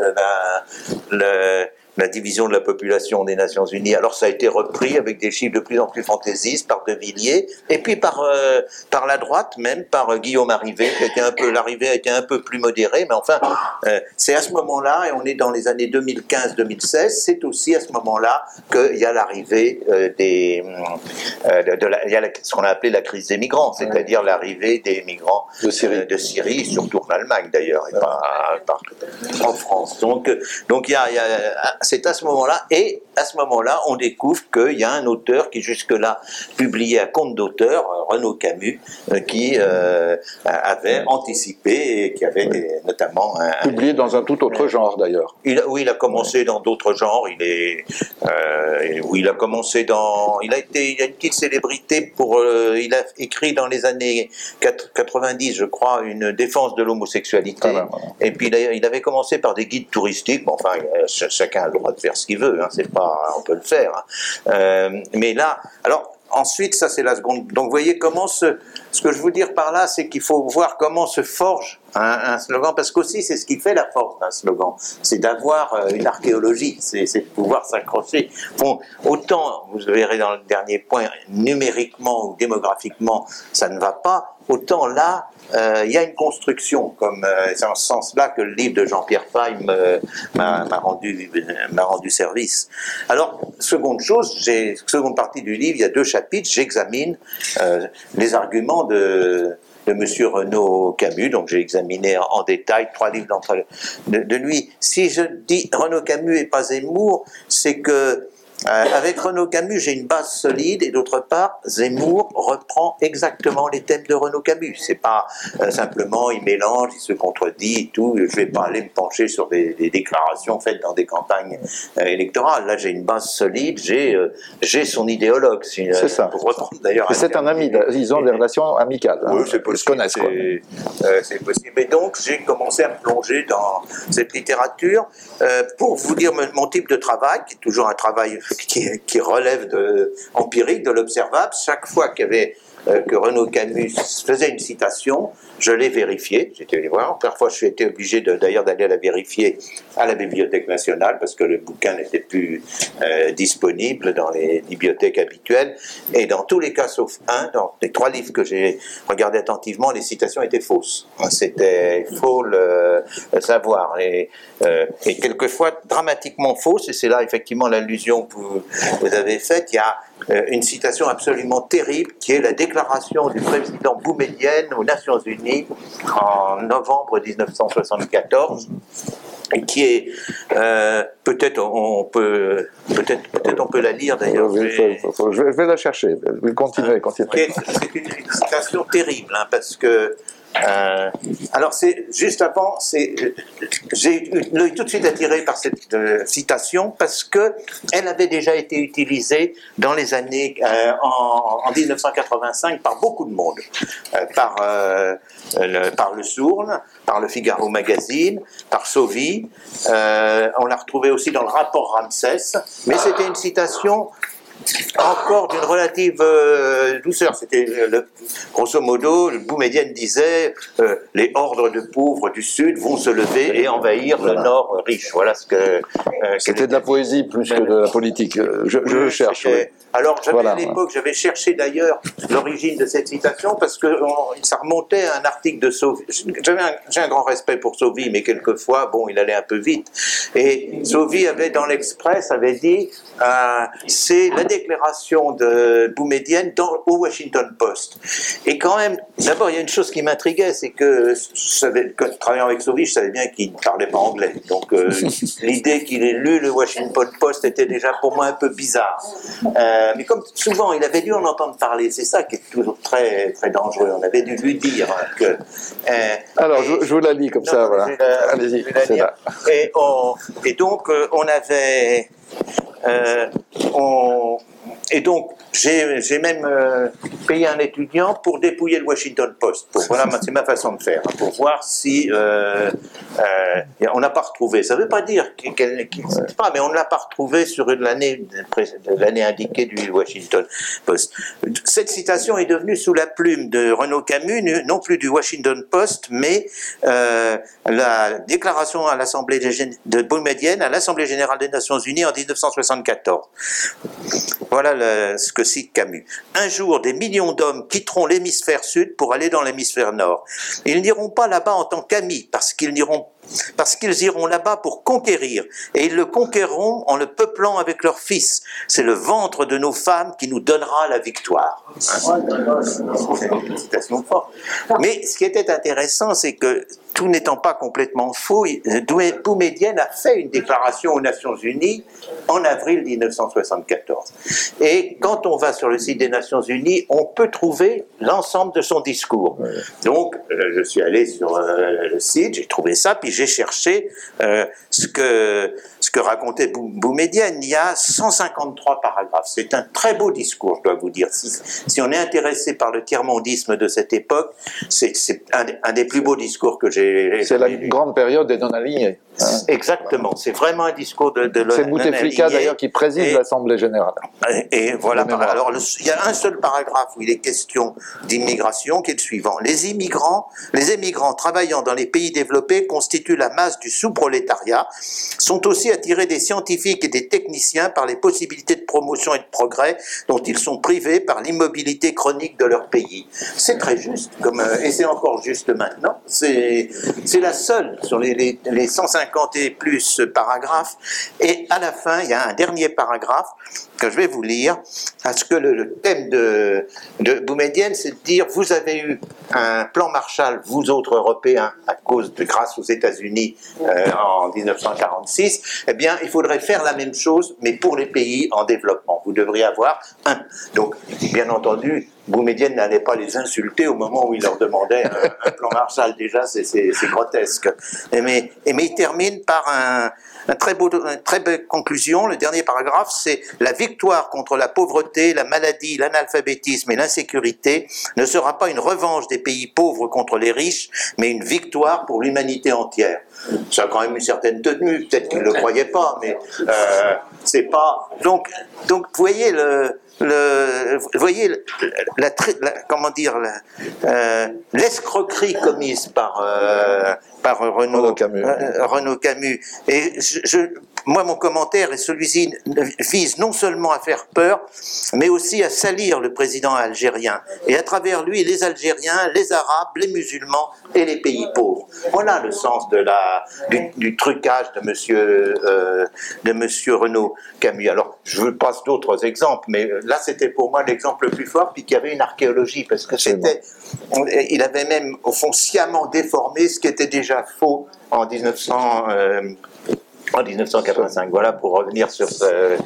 Le, division de la population des Nations Unies. Alors ça a été repris avec des chiffres de plus en plus fantaisistes par De Villiers, et puis par, euh, par la droite même, par euh, Guillaume Arrivé, qui était un peu, l'arrivée a été un peu plus modérée, mais enfin, euh, c'est à ce moment-là, et on est dans les années 2015-2016, c'est aussi à ce moment-là qu'il y a l'arrivée des, de, la, il y a ce qu'on a appelé la crise des migrants, c'est-à-dire l'arrivée des migrants de Syrie, de Syrie surtout en Allemagne d'ailleurs, et pas, en France. Donc, donc il y a, il y a c'est à ce moment-là, et à ce moment-là, on découvre qu'il y a un auteur qui jusque-là publiait un conte d'auteur, euh, Renaud Camus, euh, qui euh, avait anticipé et qui avait notamment publié dans un tout autre genre d'ailleurs. oui, il a commencé dans d'autres genres. Il est, oui, il a commencé dans, il a été, il a une petite célébrité pour, il a écrit dans les années 90, je crois, une défense de l'homosexualité. Ah ben, et puis il, avait commencé par des guides touristiques. Bon, enfin, chacun le droit de faire ce qu'il veut, hein, c'est pas, on peut le faire. Hein. Euh, mais là, alors ensuite, ça c'est la seconde. Donc vous voyez comment ce, ce que je veux dire par là, c'est qu'il faut voir comment se forge un, slogan, parce qu'aussi c'est ce qui fait la force d'un slogan, c'est d'avoir euh, une archéologie, c'est de pouvoir s'accrocher. Bon, autant, vous verrez dans le dernier point, numériquement ou démographiquement, ça ne va pas, autant là, euh, il y a une construction, comme euh, c'est en ce sens-là que le livre de Jean-Pierre Fay m'a rendu, service. Alors, seconde chose, seconde partie du livre, il y a deux chapitres, j'examine les arguments de, de M. Renaud Camus, donc j'ai examiné en, détail trois livres d'entre de, de lui. Si je dis Renaud Camus et pas Zemmour, c'est que avec Renaud Camus, j'ai une base solide et d'autre part, Zemmour reprend exactement les thèmes de Renaud Camus. C'est pas euh, simplement il mélange, il se contredit et tout. Je vais pas aller me pencher sur des, déclarations faites dans des campagnes euh, électorales. Là, j'ai une base solide, j'ai j'ai son idéologue. C'est ça. Pour reprendre d'ailleurs. C'est un ami. Ils ont des relations amicales. Hein. Oui, c'est possible. C'est possible. Et donc, j'ai commencé à me plonger dans cette littérature pour vous dire mon type de travail, qui est toujours un travail qui, relève de, empirique de l'observable. Chaque fois qu'il euh, que Renaud Camus faisait une citation, je l'ai vérifiée, j'étais allé voir. Parfois, suis été obligé d'ailleurs d'aller la vérifier à la Bibliothèque nationale parce que le bouquin n'était plus euh, disponible dans les bibliothèques habituelles. Et dans tous les cas, sauf un, dans les trois livres que j'ai regardés attentivement, les citations étaient fausses. C'était faux le, savoir. Et, euh, et quelquefois dramatiquement fausses, et c'est là effectivement l'allusion que vous, vous avez faite. Il y a euh, une citation absolument terrible qui est la déclaration du président Boumedienne aux Nations Unies en novembre 1974 qui est euh, peut-être on peut peut-être peut-être on peut la lire d'ailleurs. Je, vais la chercher. Continuez, continuez. C'est une citation terrible hein, parce que euh, alors c'est juste avant, c'est j'ai l'œil tout de suite attiré par cette euh, citation parce que elle avait déjà été utilisée dans les années euh, en, en, 1985 par beaucoup de monde, par le, par le Sourne, par le Figaro Magazine, par Sauvy. on l'a retrouvée aussi dans le rapport Ramsès, mais c'était une citation encore d'une relative euh, douceur. C'était le, grosso modo, le Boumedienne disait euh, les ordres de pauvres du Sud vont se lever et envahir le Nord riche. Voilà ce que. Euh, C'était de la poésie plus que de la politique. Je, je cherche. Alors, j'avais à l'époque, j'avais cherché d'ailleurs l'origine de cette citation parce que ça remontait à un article de Sauvy. J'ai un, grand respect pour Sauvy, mais quelquefois, bon, il allait un peu vite. Et Sauvy avait dans l'Express avait dit euh, c'est la déclaration de Boumedienne dans, au Washington Post. Et quand même, d'abord, il y a une chose qui m'intriguait, c'est que, savais, travaillant avec Sauvy, je savais bien qu'il ne parlait pas anglais. Donc, euh, l'idée qu'il ait lu le Washington Post était déjà pour moi un peu bizarre. Euh, mais comme souvent, il avait dû en entendre parler. C'est ça qui est toujours très, très dangereux. On avait dû lui dire que. Euh, Alors, je, je, vous la lis comme ça, voilà. Allez-y. Et, et donc, on avait euh, on, et donc, j'ai même euh, payé un étudiant pour dépouiller le Washington Post. voilà, c'est ma façon de faire, hein, pour voir si euh, euh, on n'a pas retrouvé. Ça ne veut pas dire qu'il qu pas, mais on ne l'a pas retrouvé sur l'année l'année indiquée du Washington Post. Cette citation est devenue sous la plume de Renaud Camus, non plus du Washington Post, mais la déclaration à l'Assemblée de Boumedienne à l'Assemblée générale des Nations Unies en 1974. Voilà ce que cite Camus. Un jour, des millions d'hommes quitteront l'hémisphère sud pour aller dans l'hémisphère nord. Ils n'iront pas là-bas en tant qu'amis, parce qu'ils n'iront parce qu'ils iront là-bas pour conquérir, et ils le conquerront en le peuplant avec leurs fils. C'est le ventre de nos femmes qui nous donnera la victoire. Mais ce qui était intéressant, c'est que tout n'étant pas complètement faux, Boumedienne a fait une déclaration aux Nations Unies en avril 1974. Et quand on va sur le site des Nations Unies, on peut trouver l'ensemble de son discours. Donc, euh, je suis allé sur euh, le site, j'ai trouvé ça, puis j'ai cherché euh, ce, que, ce que racontait Boumedienne. Il y a 153 paragraphes. C'est un très beau discours, je dois vous dire. Si, on est intéressé par le tiers-mondisme de cette époque, c'est un, un, des plus beaux discours que j'ai. C'est la grande période des non-alignés. Exactement, c'est vraiment un discours de, de C'est Bouteflika d'ailleurs qui préside l'Assemblée générale. Et, voilà, alors il y a un seul paragraphe où il est question d'immigration qui est le suivant. Les immigrants, les émigrants travaillant dans les pays développés constituent la masse du sous-prolétariat, sont aussi attirés des scientifiques et des techniciens par les possibilités de promotion et de progrès dont ils sont privés par l'immobilité chronique de leur pays. C'est très juste, comme, euh, et c'est encore juste maintenant. C'est la seule sur les, les, les 150 50 et plus paragraphes. Et à la fin, il y a un dernier paragraphe que je vais vous lire, parce que le, thème de, de Boumedienne, c'est de dire, vous avez eu un plan Marshall, vous autres Européens, à cause de grâce aux États-Unis euh, en 1946, eh bien, il faudrait faire la même chose, mais pour les pays en développement. Vous devriez avoir un. Donc, bien entendu, Boumedienne n'allait pas les insulter au moment où il leur demandait un, plan Marshall. Déjà, c'est grotesque. mais, mais il termine par un, un très beau, une très belle conclusion. Le dernier paragraphe, c'est la victoire contre la pauvreté, la maladie, l'analphabétisme et l'insécurité ne sera pas une revanche des pays pauvres contre les riches, mais une victoire pour l'humanité entière. Ça a quand même une certaine tenue. Peut-être qu'il ne le croyait pas, mais euh, c'est pas. Donc, donc, vous voyez le le, vous voyez, la, comment dire, euh, l'escroquerie commise par, euh, par Renaud, Camus. Euh, Renaud Camus. Et je, moi, mon commentaire et celui-ci vise non seulement à faire peur, mais aussi à salir le président algérien. Et à travers lui, les Algériens, les Arabes, les musulmans et les pays pauvres. Voilà le sens de la, du, trucage de monsieur, euh, de monsieur Renaud Camus. Alors, je passe d'autres exemples, mais là, c'était pour moi l'exemple le plus fort, puis qu'il y avait une archéologie, parce que c'était, il avait même, au fond, sciemment déformé ce qui était déjà faux en 1900 en 1985. Voilà pour revenir sur ce, euh,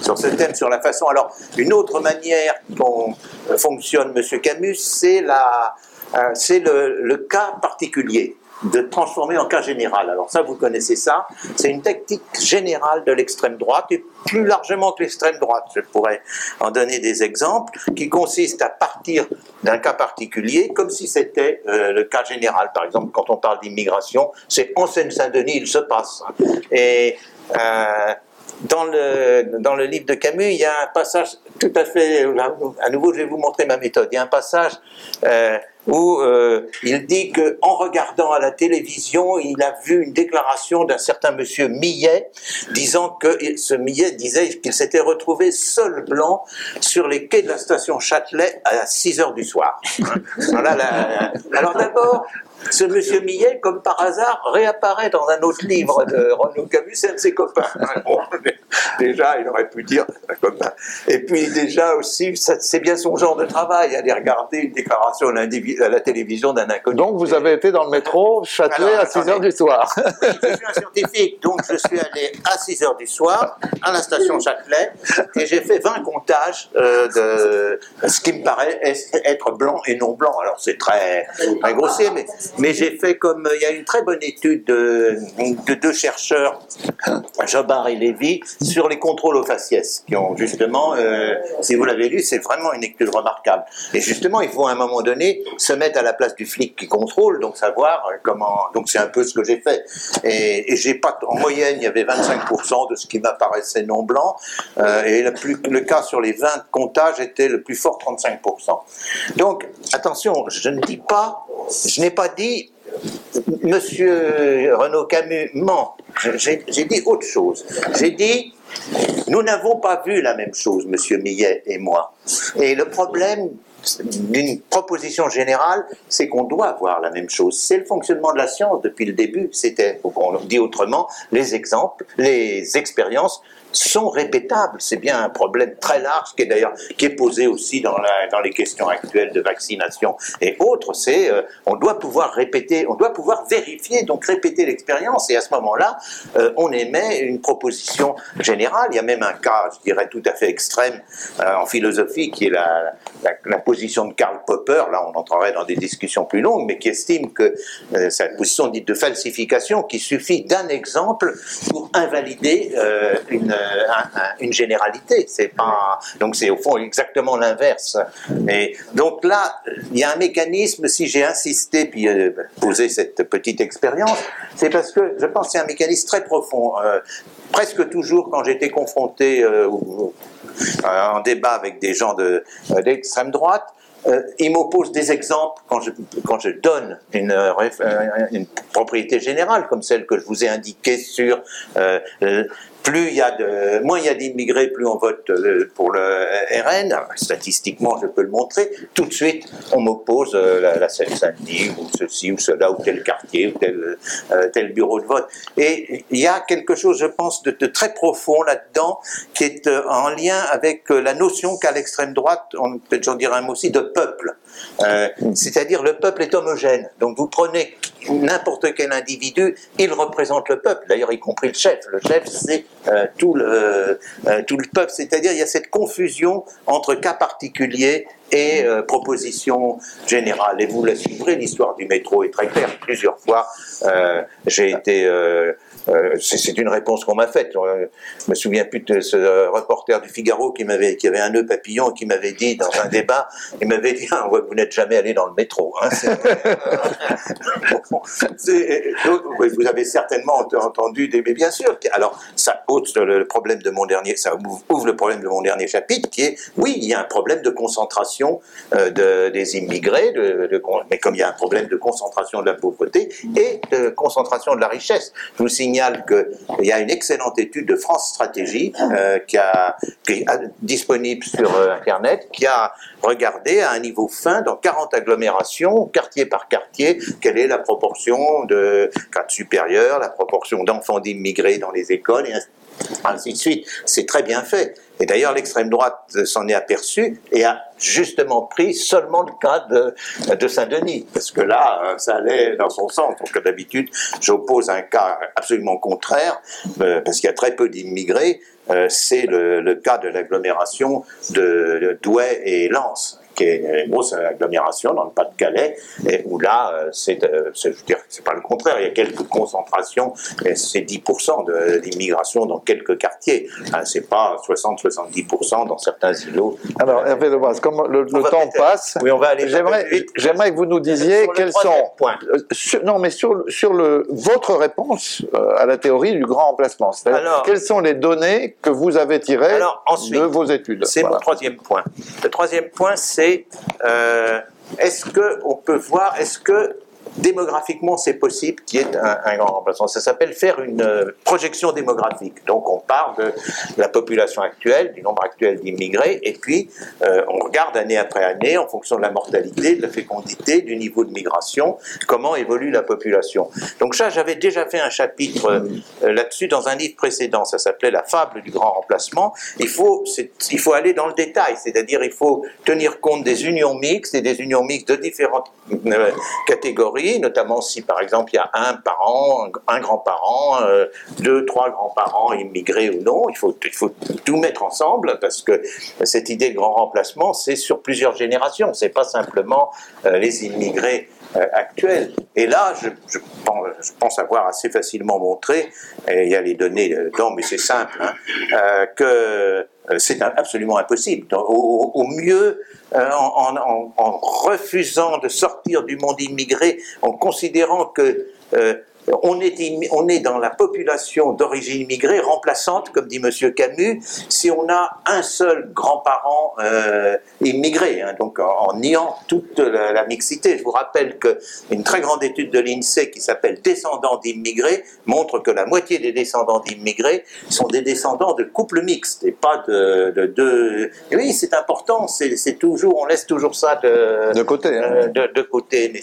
sur ce thème, sur la façon. Alors, une autre manière dont fonctionne M. Camus, c'est la, euh, c'est le, cas particulier de transformer en cas général. Alors ça, vous connaissez ça. C'est une tactique générale de l'extrême droite et plus largement que l'extrême droite. Je pourrais en donner des exemples qui consistent à partir d'un cas particulier comme si c'était euh, le cas général. Par exemple, quand on parle d'immigration, c'est en Seine-Saint-Denis, il se passe. Et euh, dans le, dans le livre de Camus, il y a un passage tout à fait. À nouveau, je vais vous montrer ma méthode. Il y a un passage euh, où euh, il dit que en regardant à la télévision, il a vu une déclaration d'un certain monsieur Millet disant que ce Millet disait qu'il s'était retrouvé seul blanc sur les quais de la station Châtelet à 6 heures du soir. voilà, alors d'abord, ce monsieur Millet, comme par hasard, réapparaît dans un autre livre de Renaud Camus, c'est un de ses copains. Bon, déjà, il aurait pu dire copain. Et puis déjà aussi, c'est bien son genre de travail, aller regarder une déclaration à la télévision d'un inconnu. Donc vous avez été dans le métro Châtelet à 6 h du soir. je suis un scientifique, donc je suis allé à 6 h du soir à la station Châtelet et j'ai fait 20 comptages euh, de ce qui me paraît être blanc et non blanc. Alors c'est très, très grossier, mais, mais j'ai fait comme il y a une très bonne étude de, de deux chercheurs, Jobard et Lévy, sur les contrôles aux faciès, qui ont justement, euh, si vous l'avez lu, c'est vraiment une étude remarquable. Et justement, il faut à un moment donné se mettre à la place du flic qui contrôle, donc savoir comment. Donc c'est un peu ce que j'ai fait. Et, j'ai pas, en moyenne, il y avait 25% de ce qui m'apparaissait non blanc, euh, et le, le cas sur les 20 comptages était le plus fort, 35%. Donc attention, je ne dis pas, je n'ai pas dit Monsieur Renaud Camus ment. J'ai dit autre chose. J'ai dit, nous n'avons pas vu la même chose, Monsieur Millet et moi. Et le problème d'une proposition générale, c'est qu'on doit voir la même chose. C'est le fonctionnement de la science depuis le début. C'était, on dit autrement, les exemples, les expériences sont répétables. C'est bien un problème très large qui est d'ailleurs qui est posé aussi dans, dans les questions actuelles de vaccination et autres. C'est euh, on doit pouvoir répéter, on doit pouvoir vérifier, donc répéter l'expérience. Et à ce moment-là, euh, on émet une proposition générale. Il y a même un cas, je dirais, tout à fait extrême euh, en philosophie qui est la, la, position de Karl Popper. Là, on entrerait dans des discussions plus longues, mais qui estime que cette position dite de falsification, qui suffit d'un exemple pour invalider une euh, une généralité. C'est pas donc c'est au fond exactement l'inverse. Et donc là, il y a un mécanisme. Si j'ai insisté puis euh, posé cette petite expérience, c'est parce que je pense que c'est un mécanisme très profond. Euh, presque toujours quand j'étais confronté en débat avec des gens d'extrême droite, ils m'opposent des exemples quand je, quand je donne une, propriété générale comme celle que je vous ai indiquée sur plus il y a de, moins il y a d'immigrés, plus on vote euh, pour le RN. statistiquement, je peux le montrer. Tout de suite, on m'oppose euh, la, la Seine-Saint-Denis ou ceci ou cela ou tel quartier ou tel, euh, tel bureau de vote. Et il y a quelque chose, je pense, de, très profond là-dedans qui est en lien avec la notion qu'à l'extrême droite, on peut-être j'en dirais un mot aussi, de peuple. C'est-à-dire le peuple est homogène. Donc vous prenez n'importe quel individu, il représente le peuple, d'ailleurs y compris le chef. Le chef, c'est euh, tout, le, euh, tout le peuple, c'est-à-dire il y a cette confusion entre cas particuliers et euh, propositions générales. Et vous la suivrez, l'histoire du métro est très claire. Plusieurs fois, j'ai été euh, c'est une réponse qu'on m'a faite. Je me souviens plus de ce reporter du Figaro qui m'avait, qui avait un nœud papillon et qui m'avait dit dans un débat, il m'avait dit, ah, vous n'êtes jamais allé dans le métro. Hein, vous avez certainement entendu des, mais bien sûr. Alors, ça pose le problème de mon dernier, ça ouvre le problème de mon dernier chapitre, qui est, oui, il y a un problème de concentration euh, de, des immigrés, de, mais comme il y a un problème de concentration de la pauvreté et de concentration de la richesse. Je vous signe signale qu'il y a une excellente étude de France Stratégie euh, qui, qui, est disponible sur euh, Internet, qui a regardé à un niveau fin, dans 40 agglomérations, quartier par quartier, quelle est la proportion de cadres supérieurs, la proportion d'enfants d'immigrés dans les écoles, et ainsi de suite. C'est très bien fait. Et d'ailleurs, l'extrême droite s'en est aperçue et a justement pris seulement le cas de, Saint-Denis, parce que là, euh, ça allait dans son sens. Donc d'habitude, j'oppose un cas absolument contraire, euh, parce qu'il y a très peu d'immigrés. Euh, c'est le, cas de l'agglomération de Douai et Lens qui est une grosse agglomération dans le Pas-de-Calais, où là, euh, c'est, euh, je veux dire, c'est pas le contraire, il y a quelques concentrations, c'est 10% d'immigration dans quelques quartiers. C'est pas 60-70% dans certains îlots. Alors, Hervé Lebras, comme le, temps passe, oui, on va aller j'aimerais, j'aimerais que vous nous disiez quels sont. Euh, non, mais sur, sur le, votre réponse à la théorie du grand emplacement. Alors, quelles sont les données que vous avez tirées de vos études? C'est mon troisième point. Le troisième point, c'est euh, est-ce qu'on peut voir, est-ce que démographiquement, c'est possible qu'il y ait un, grand remplacement. Ça s'appelle faire une euh, projection démographique. Donc, on part de la population actuelle, du nombre actuel d'immigrés, et puis euh, on regarde année après année, en fonction de la mortalité, de la fécondité, du niveau de migration, comment évolue la population. Donc ça, j'avais déjà fait un chapitre euh, là-dessus dans un livre précédent. Ça s'appelait La fable du grand remplacement. Il faut, il faut aller dans le détail, c'est-à-dire il faut tenir compte des unions mixtes et des unions mixtes de différentes catégories, notamment si par exemple il y a un parent, un grand-parent, euh, deux, trois grands-parents immigrés ou non, il faut, tout mettre ensemble parce que cette idée de grand remplacement, c'est sur plusieurs générations, c'est pas simplement euh, les immigrés euh, actuels. Et là, je, je, pense, avoir assez facilement montré, et il y a les données dedans, mais c'est simple, hein, que c'est absolument impossible. Au, mieux, en, en, refusant de sortir du monde immigré, en considérant que on est, on est dans la population d'origine immigrée remplaçante, comme dit M. Camus, si on a un seul grand-parent euh, immigré, hein, donc en, niant toute la, mixité. Je vous rappelle qu'une très grande étude de l'INSEE qui s'appelle Descendants d'immigrés montre que la moitié des descendants d'immigrés sont des descendants de couples mixtes et pas de... de, oui, c'est important, c'est toujours, on laisse toujours ça de, de côté. Hein. Euh, de, côté, mais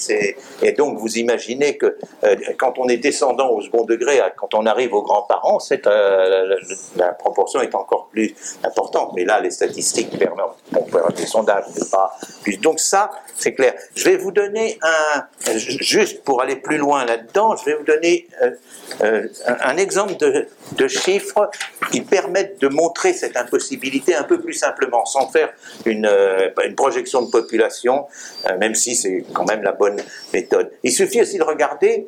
et donc vous imaginez que euh, quand on est descendant au second degré, quand on arrive aux grands-parents, euh, la, proportion est encore plus importante. Mais là, les statistiques permettent, on peut avoir des sondages, pas plus. Donc ça, c'est clair. Je vais vous donner un, juste pour aller plus loin là-dedans, je vais vous donner euh, euh, un, exemple de, chiffres qui permettent de montrer cette impossibilité un peu plus simplement, sans faire une, une projection de population, même si c'est quand même la bonne méthode. Il suffit aussi de regarder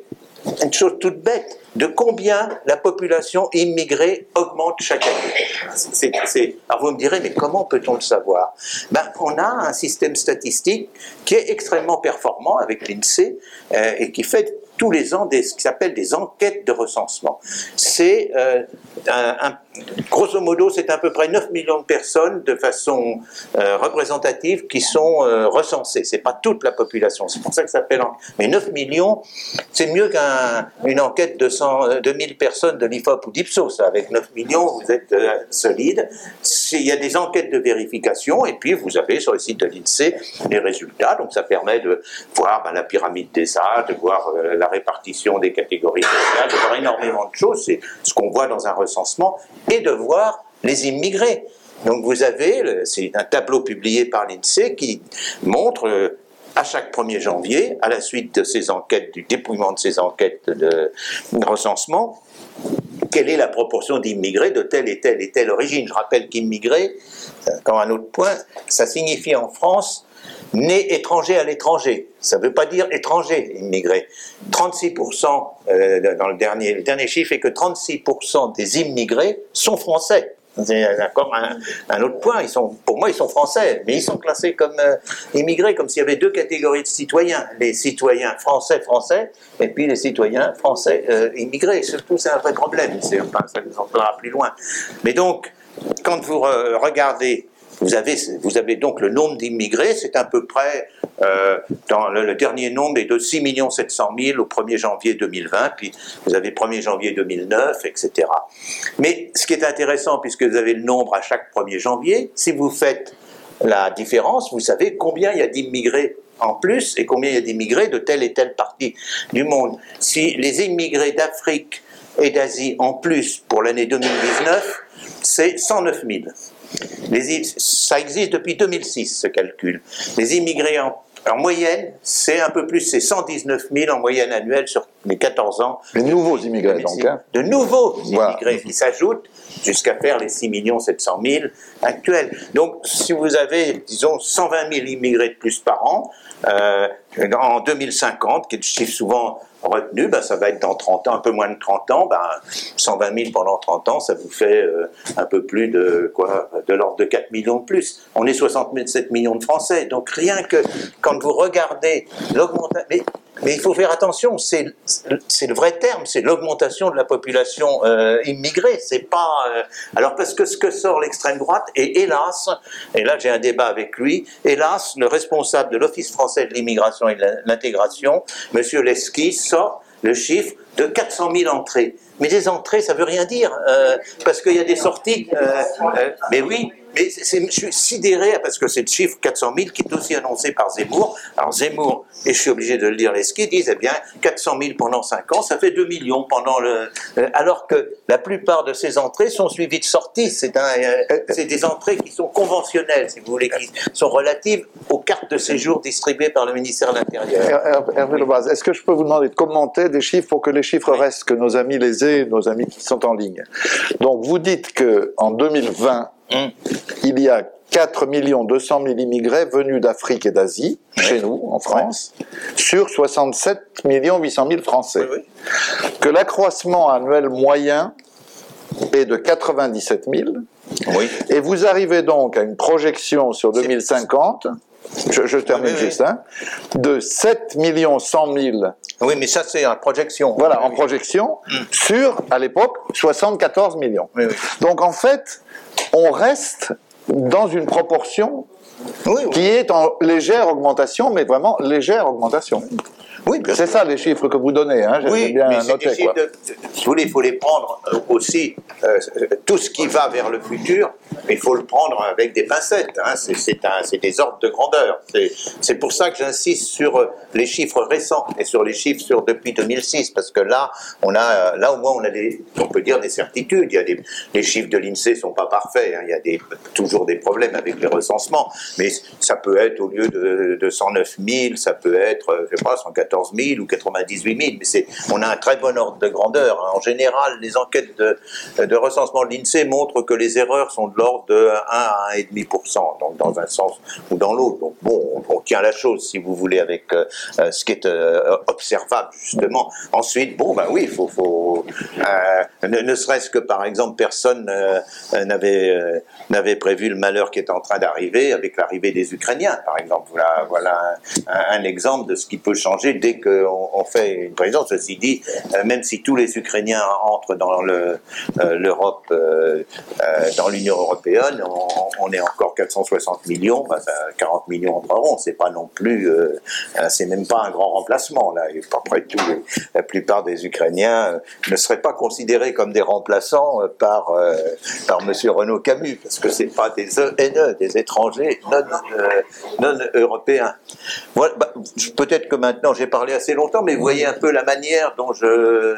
une chose toute bête, de combien la population immigrée augmente chaque année. alors vous me direz, mais comment peut-on le savoir? Ben, On a un système statistique qui est extrêmement performant avec l'INSEE euh, et qui fait tous les ans des, ce qui s'appelle des enquêtes de recensement. C'est euh, un, grosso modo, c'est à peu près 9 millions de personnes de façon euh, représentative qui sont euh, recensées. C'est pas toute la population, c'est pour ça que ça s'appelle. Mais 9 millions, c'est mieux qu'une enquête de 100, 2000 personnes de l'IFOP ou d'Ipsos. Avec 9 millions, vous êtes solide. Il y a des enquêtes de vérification et puis vous avez sur le site de l'INSEE les résultats. Donc ça permet de voir ben, la pyramide des âges, de voir la répartition des catégories sociales, de voir énormément de choses, c'est ce qu'on voit dans un recensement, et de voir les immigrés. Donc vous avez, c'est un tableau publié par l'INSEE qui montre euh, à chaque 1er janvier, à la suite de ces enquêtes, du dépouillement de ces enquêtes de recensement, quelle est la proportion d'immigrés de telle et telle et telle origine. Je rappelle qu'immigré, comme un autre point, ça signifie en France né étranger à l'étranger. Ça ne veut pas dire étranger immigré. 36%, euh, dans le dernier, le dernier chiffre est que 36% des immigrés sont français. C'est encore un, autre point. Pour moi, ils sont français, mais ils sont classés comme euh, immigrés, comme s'il y avait deux catégories de citoyens les citoyens français français, et puis les citoyens français euh, immigrés. Surtout, c'est un vrai problème. Enfin, ça nous en plus loin. Mais donc, quand vous regardez vous avez donc le nombre d'immigrés, c'est à peu près, euh, dans le, dernier nombre est de 6 700 000 au 1er janvier 2020, puis vous avez 1er janvier 2009, etc. Mais ce qui est intéressant, puisque vous avez le nombre à chaque 1er janvier, si vous faites la différence, vous savez combien il y a d'immigrés en plus et combien il y a d'immigrés de telle et telle partie du monde. Si les immigrés d'Afrique et d'Asie en plus pour l'année 2019, c'est 109 000 ça existe depuis 2006, ce calcul. Les immigrés moyenne, c'est un peu plus, c'est 119 000 en moyenne annuelle sur les 14 ans. Les nouveaux immigrés, donc. Hein. De nouveaux immigrés qui s'ajoutent jusqu'à faire les 6 700 000 actuels. Donc, si vous avez, disons, 120 000 immigrés de plus par an, euh, en 2050, qui est le chiffre souvent retenu, ben, ça va être dans 30 ans, un peu moins de 30 ans, ben, 120 000 pendant 30 ans, ça vous fait euh, un peu plus de quoi, de l'ordre de 4 millions de plus. On est 67 millions de Français, donc rien que quand vous regardez l'augmentation, mais il faut faire attention, c'est le vrai terme, c'est l'augmentation de la population euh, immigrée. C'est pas euh, alors parce que ce que sort l'extrême droite et hélas, et là j'ai un débat avec lui, hélas le responsable de l'Office français de l'immigration et de l'intégration, Monsieur Lesky, sort le chiffre de 400 000 entrées. Mais des entrées, ça veut rien dire, euh, parce qu'il y a des sorties. mais oui, mais je suis sidéré parce que c'est le chiffre 400 000 qui est aussi annoncé par Zemmour. Alors Zemmour, et je suis obligé de le dire, les skis disent, eh bien, 400 000 pendant 5 ans, ça fait 2 millions pendant le... Euh, alors que la plupart de ces entrées sont suivies de sorties. C'est un, euh, des entrées qui sont conventionnelles, si vous voulez, qui sont relatives aux cartes de séjour distribuées par le ministère de l'Intérieur. Hervé Lebas, est-ce que je peux vous demander de commenter des chiffres pour que les chiffres restent, que nos amis les aient, nos amis qui sont en ligne? Donc vous dites qu'en 2020, Hum. Il y a 4 200 000 immigrés venus d'Afrique et d'Asie, chez nous, en France, sur 67 800 000 Français. Que l'accroissement annuel moyen est de 97 000. Et vous arrivez donc à une projection sur 2050 je, termine juste, hein, de 7 100 000. Oui, mais ça c'est en projection. Voilà, en projection, hum. sur, à l'époque, 74 millions. Donc en fait, on reste dans une proportion qui est en légère augmentation, mais vraiment légère augmentation. Oui, c'est ça les chiffres que vous donnez. Hein, oui, bien mais noté, il faut les prendre euh, aussi. Euh, tout ce qui va vers le futur, il faut le prendre avec des pincettes. Hein, c'est des ordres de grandeur. C'est pour ça que j'insiste sur euh, les chiffres récents et sur les chiffres sur depuis 2006, parce que là, on a, là au moins, on a des, on peut dire des certitudes. Il y a des, les chiffres de l'Insee sont pas parfaits. Hein, il y a des, toujours des problèmes avec les recensements, mais ça peut être au lieu de, de 109 000, ça peut être, je sais pas, 114 14 000 ou 98 000, mais c'est, on a un très bon ordre de grandeur. Hein. En général, les enquêtes de, recensement de l'INSEE montrent que les erreurs sont de l'ordre de 1 à 1,5%, donc dans un sens ou dans l'autre. Donc bon, on, tient la chose, si vous voulez, avec euh, euh, ce qui est euh, observable, justement. Ensuite, bon, bah oui, il faut, faut ne, serait-ce que, par exemple, personne n'avait, n'avait prévu le malheur qui est en train d'arriver avec l'arrivée des Ukrainiens, par exemple. Voilà, un, exemple de ce qui peut changer dès qu'on on fait une présidence. Ceci dit, euh, même si tous les Ukrainiens entrent dans euh, l'Europe, euh, dans l'Union européenne, on, est encore 460 millions, 40 millions entreront. C'est pas non plus, c'est même pas un grand remplacement là. après tout, la plupart des Ukrainiens ne seraient pas considérés comme des remplaçants par par Monsieur Renaud Camus, parce que c'est pas des ENE, des étrangers non, non européens. Voilà, bah, peut-être que maintenant j'ai parlé assez longtemps, mais vous voyez un peu la manière dont je,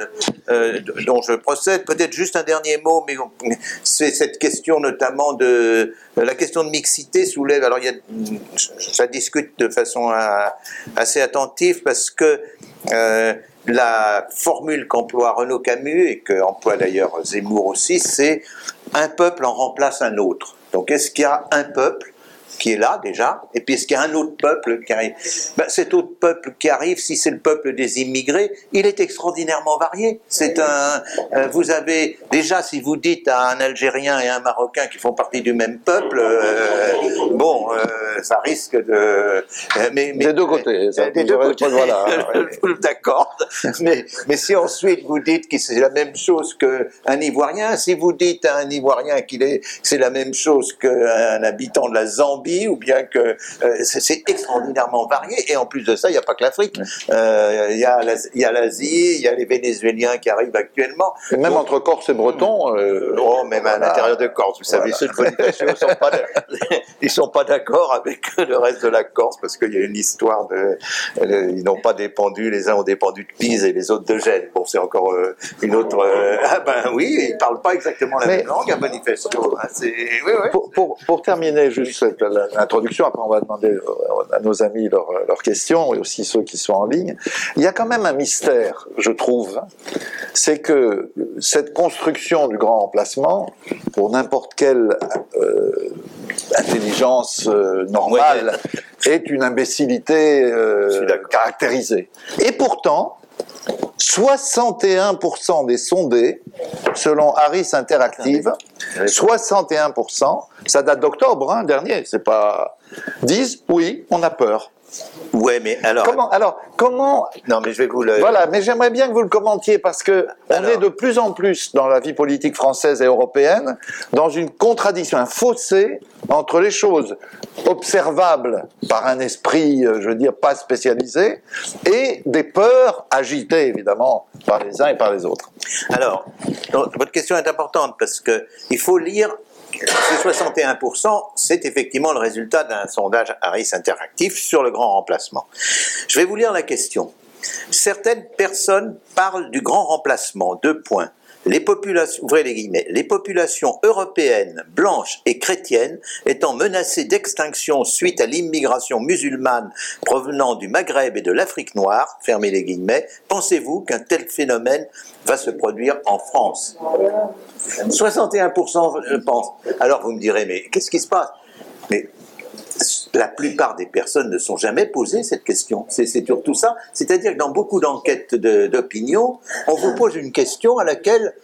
euh, dont je procède. Peut-être juste un dernier mot, mais c'est cette question notamment de la question de mixité soulève. Alors, il y a, ça discute de façon euh, assez attentive parce que euh, la formule qu'emploie Renaud Camus et qu'emploie d'ailleurs Zemmour aussi, c'est un peuple en remplace un autre. Donc, est-ce qu'il y a un peuple qui est là déjà, et puis est-ce qu'il y a un autre peuple qui arrive? Ben, Cet autre peuple qui arrive, si c'est le peuple des immigrés, il est extraordinairement varié. C'est un, euh, vous avez déjà, si vous dites à un Algérien et un Marocain qui font partie du même peuple, euh, bon, euh, ça risque de. mais, mais, des deux côtés. Ça, des deux côtés. Voilà. D'accord. mais, mais si ensuite vous dites que c'est la même chose qu'un Ivoirien, si vous dites à un Ivoirien qu'il est, c'est la même chose qu'un habitant de la Zambie ou bien que euh, c'est extraordinairement varié. Et en plus de ça, il n'y a pas que l'Afrique. Euh, il y a l'Asie, il y a les Vénézuéliens qui arrivent actuellement. Et même entre Corse et Breton. Euh, oh, même à l'intérieur de Corse, vous savez, ceux de Bonifacio ils sont pas d'accord avec le reste de la Corse parce qu'il y a une histoire de, ils n'ont pas dépendu, les uns ont dépendu de Pise et les autres de Gênes. Bon, c'est encore une autre. ah ben oui, ils parlent pas exactement la même langue à Bonifacio. Hein, pour, pour, pour, terminer juste cette, l'introduction, après on va demander à nos amis leurs questions et aussi ceux qui sont en ligne. Il y a quand même un mystère, je trouve, c'est que cette construction du grand remplacement, pour n'importe quelle euh, intelligence euh, normale, est une imbécilité euh, caractérisée. Et pourtant, 61% des sondés, selon Harris Interactive, 61%, ça date d'octobre hein, dernier, c'est pas, disent oui, on a peur. Ouais, mais alors. Comment Alors, comment Non, mais je vais vous le. Voilà, mais j'aimerais bien que vous le commentiez parce que on est de plus en plus dans la vie politique française et européenne dans une contradiction, un fossé entre les choses observables par un esprit, euh, je veux dire, pas spécialisé, et des peurs agitées évidemment par les uns et par les autres. Alors, votre question est importante parce que il faut lire. Ce 61%, c'est effectivement le résultat d'un sondage Harris Interactif sur le grand remplacement. Je vais vous lire la question. Certaines personnes parlent du grand remplacement. Deux points. Les populations, ouvrez les guillemets, les populations européennes, blanches et chrétiennes étant menacées d'extinction suite à l'immigration musulmane provenant du Maghreb et de l'Afrique noire, fermez les guillemets, pensez-vous qu'un tel phénomène va se produire en France? 61% je pense. Alors vous me direz, mais qu'est-ce qui se passe? La plupart des personnes ne sont jamais posées cette question. C'est surtout ça. C'est-à-dire que dans beaucoup d'enquêtes de- d'opinion, on vous pose une question à laquelle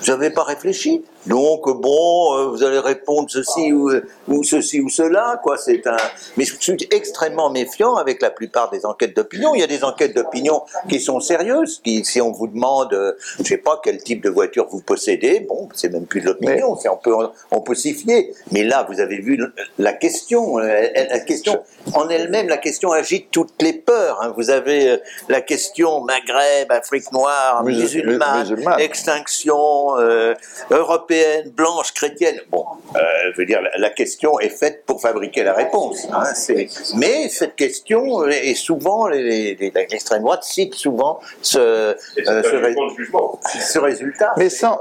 vous n'avez pas réfléchi. Donc bon, euh, vous allez répondre ceci ou, ou ceci ou cela, quoi. C'est un. Mais je suis extrêmement méfiant avec la plupart des enquêtes d'opinion. Il y a des enquêtes d'opinion qui sont sérieuses. Qui, si on vous demande, euh, je sais pas quel type de voiture vous possédez, bon, c'est même plus de l'opinion. On peut, on peut s'y fier. Mais là, vous avez vu la question. euh, elle- La question en elle-même, la question agite toutes les peurs. hein. Vous avez euh, la question Maghreb, Afrique noire, Musul- musulmane, musulmane. extinction euh, européenne, blanche, chrétienne. Bon, euh, je veux dire, la, la question est faite pour fabriquer la réponse. hein, mais cette question est souvent, l'extrême droite cite souvent ce, euh, ré- résultat. Mais sans,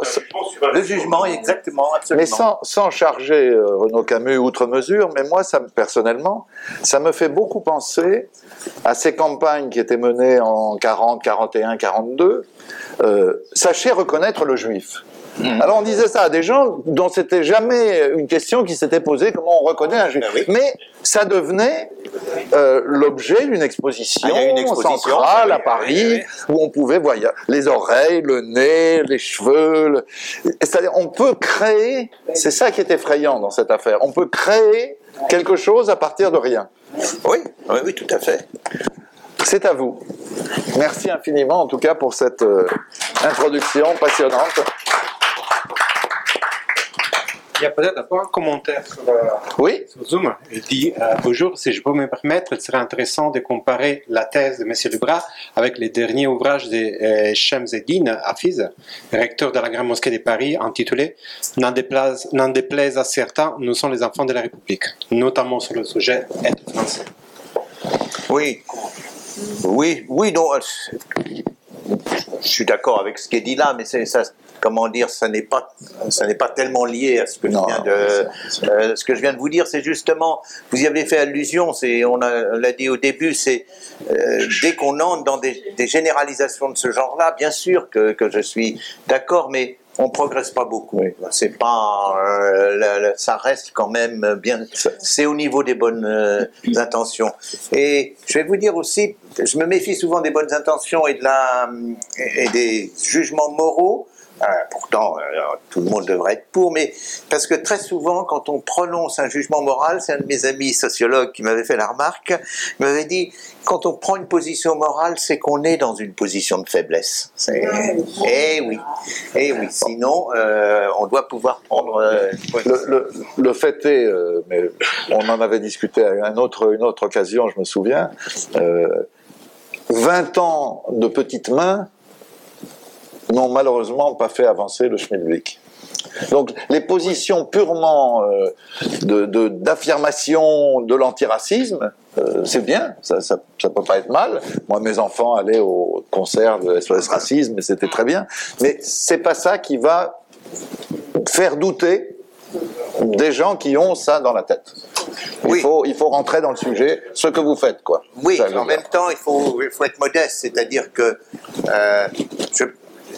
le jugement, exactement, absolument. Mais sans, sans charger euh, Renaud Camus outre mesure, mais moi, ça me, personnellement, ça me fait beaucoup penser à ces campagnes qui étaient menées en 40, 41, 42. Euh, sachez reconnaître le juif. Alors on disait ça à des gens dont c'était jamais une question qui s'était posée comment on reconnaît un juif. Oui. Mais ça devenait euh, l'objet d'une exposition, Ah, une exposition, centrale à Paris où on pouvait voir les oreilles, le nez, les cheveux. le- C'est-à-dire, on peut créer, c'est ça qui est effrayant dans cette affaire, on peut créer quelque chose à partir de rien. Oui, oui, oui, tout à fait. C'est à vous. Merci infiniment, en tout cas, pour cette euh, introduction passionnante. Il y a peut-être d'abord un commentaire sur, euh, Oui, sur Zoom. Il dit euh, Bonjour, si je peux me permettre, il serait intéressant de comparer la thèse de M. Lebras avec les derniers ouvrages de euh, Shemseddin Hafiz, recteur de la Grande Mosquée de Paris, intitulé N'en déplaise, N'en déplaise à certains, nous sommes les enfants de la République, notamment sur le sujet être français. Oui, oui, oui, non. euh, Je suis d'accord avec ce qui est dit là, mais c'est ça. Comment dire, ça n'est pas, ça n'est pas tellement lié à ce que Non, je viens de, euh, ce que je viens de vous dire. C'est justement, vous y avez fait allusion. C'est, on l'a dit au début, c'est euh, dès qu'on entre dans des, des généralisations de ce genre-là, bien sûr que, que je suis d'accord, mais on progresse pas beaucoup. C'est pas, euh, la- la- ça reste quand même bien. C'est au niveau des bonnes euh, intentions. Et je vais vous dire aussi, je me méfie souvent des bonnes intentions et de la et des jugements moraux. Euh, pourtant, tout le monde devrait être pour, mais parce que très souvent, quand on prononce un jugement moral, c'est un de mes amis sociologues qui m'avait fait la remarque, il m'avait dit, quand on prend une position morale, c'est qu'on est dans une position de faiblesse. C'est- Eh oui, eh oui. Sinon, euh, on doit pouvoir prendre. euh, le, le- le fait est, euh, mais on en avait discuté à un autre, une autre occasion, je me souviens, euh, 20 ans de petites mains n'ont malheureusement pas fait avancer le schmilblick. Donc les positions purement euh, de- de- d'affirmation de, l'antiracisme, euh, c'est bien, ça, ça, ça peut pas être mal. Moi, mes enfants allaient au concert de SOS Racisme et c'était très bien. Mais c'est pas ça qui va faire douter des gens qui ont ça dans la tête. Il, Oui. faut, il faut rentrer dans le sujet, ce que vous faites, quoi. Oui, en même temps, il faut, il faut être modeste, c'est-à-dire que, euh, je-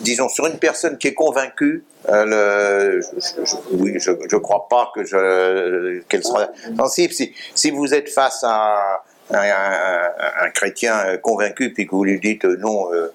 disons, sur une personne qui est convaincue, euh, le- je, je- oui, je ne crois pas que je qu'elle sera sensible. Si, si vous êtes face à un, chrétien convaincu, puis que vous lui dites non, euh,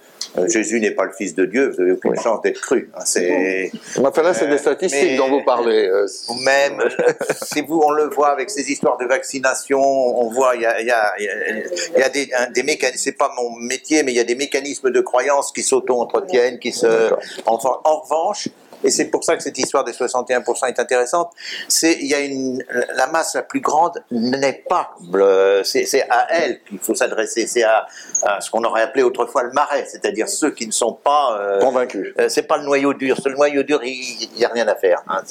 Jésus n'est pas le Fils de Dieu, vous n'avez aucune chance d'être cru. Hein, c'est, enfin là, c'est des statistiques dont vous parlez. Euh, même, si vous, on le voit avec ces histoires de vaccination, on voit, il y a, y a, y a des, des mécanismes, c'est pas mon métier, mais il y a des mécanismes de croyance qui s'auto-entretiennent, qui se... En, en revanche, et c'est pour ça que cette histoire des 61% est intéressante, c'est il y a une la masse la plus grande n'est pas c'est à elle qu'il faut s'adresser, c'est à, ce qu'on aurait appelé autrefois le marais, c'est-à-dire ceux qui ne sont pas euh, convaincus. Euh, c'est pas le noyau dur, le noyau dur, il n'y a rien à faire. Hein,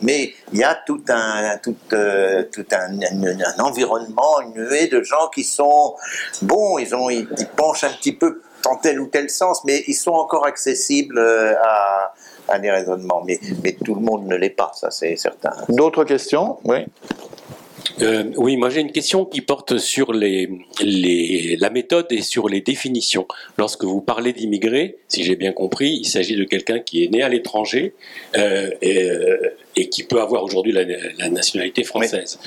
mais il y a tout un tout, euh, tout un, un, environnement, une nuée de gens qui sont bons, ils ont ils penchent un petit peu dans tel ou tel sens, mais ils sont encore accessibles à à des raisonnements. Mais, mais tout le monde ne l'est pas, ça c'est certain. D'autres questions? Oui. Euh, oui, moi j'ai une question qui porte sur les, les, la méthode et sur les définitions. Lorsque vous parlez d'immigrés, si j'ai bien compris, il s'agit de quelqu'un qui est né à l'étranger euh, et, euh, et, qui peut avoir aujourd'hui la, la, nationalité française.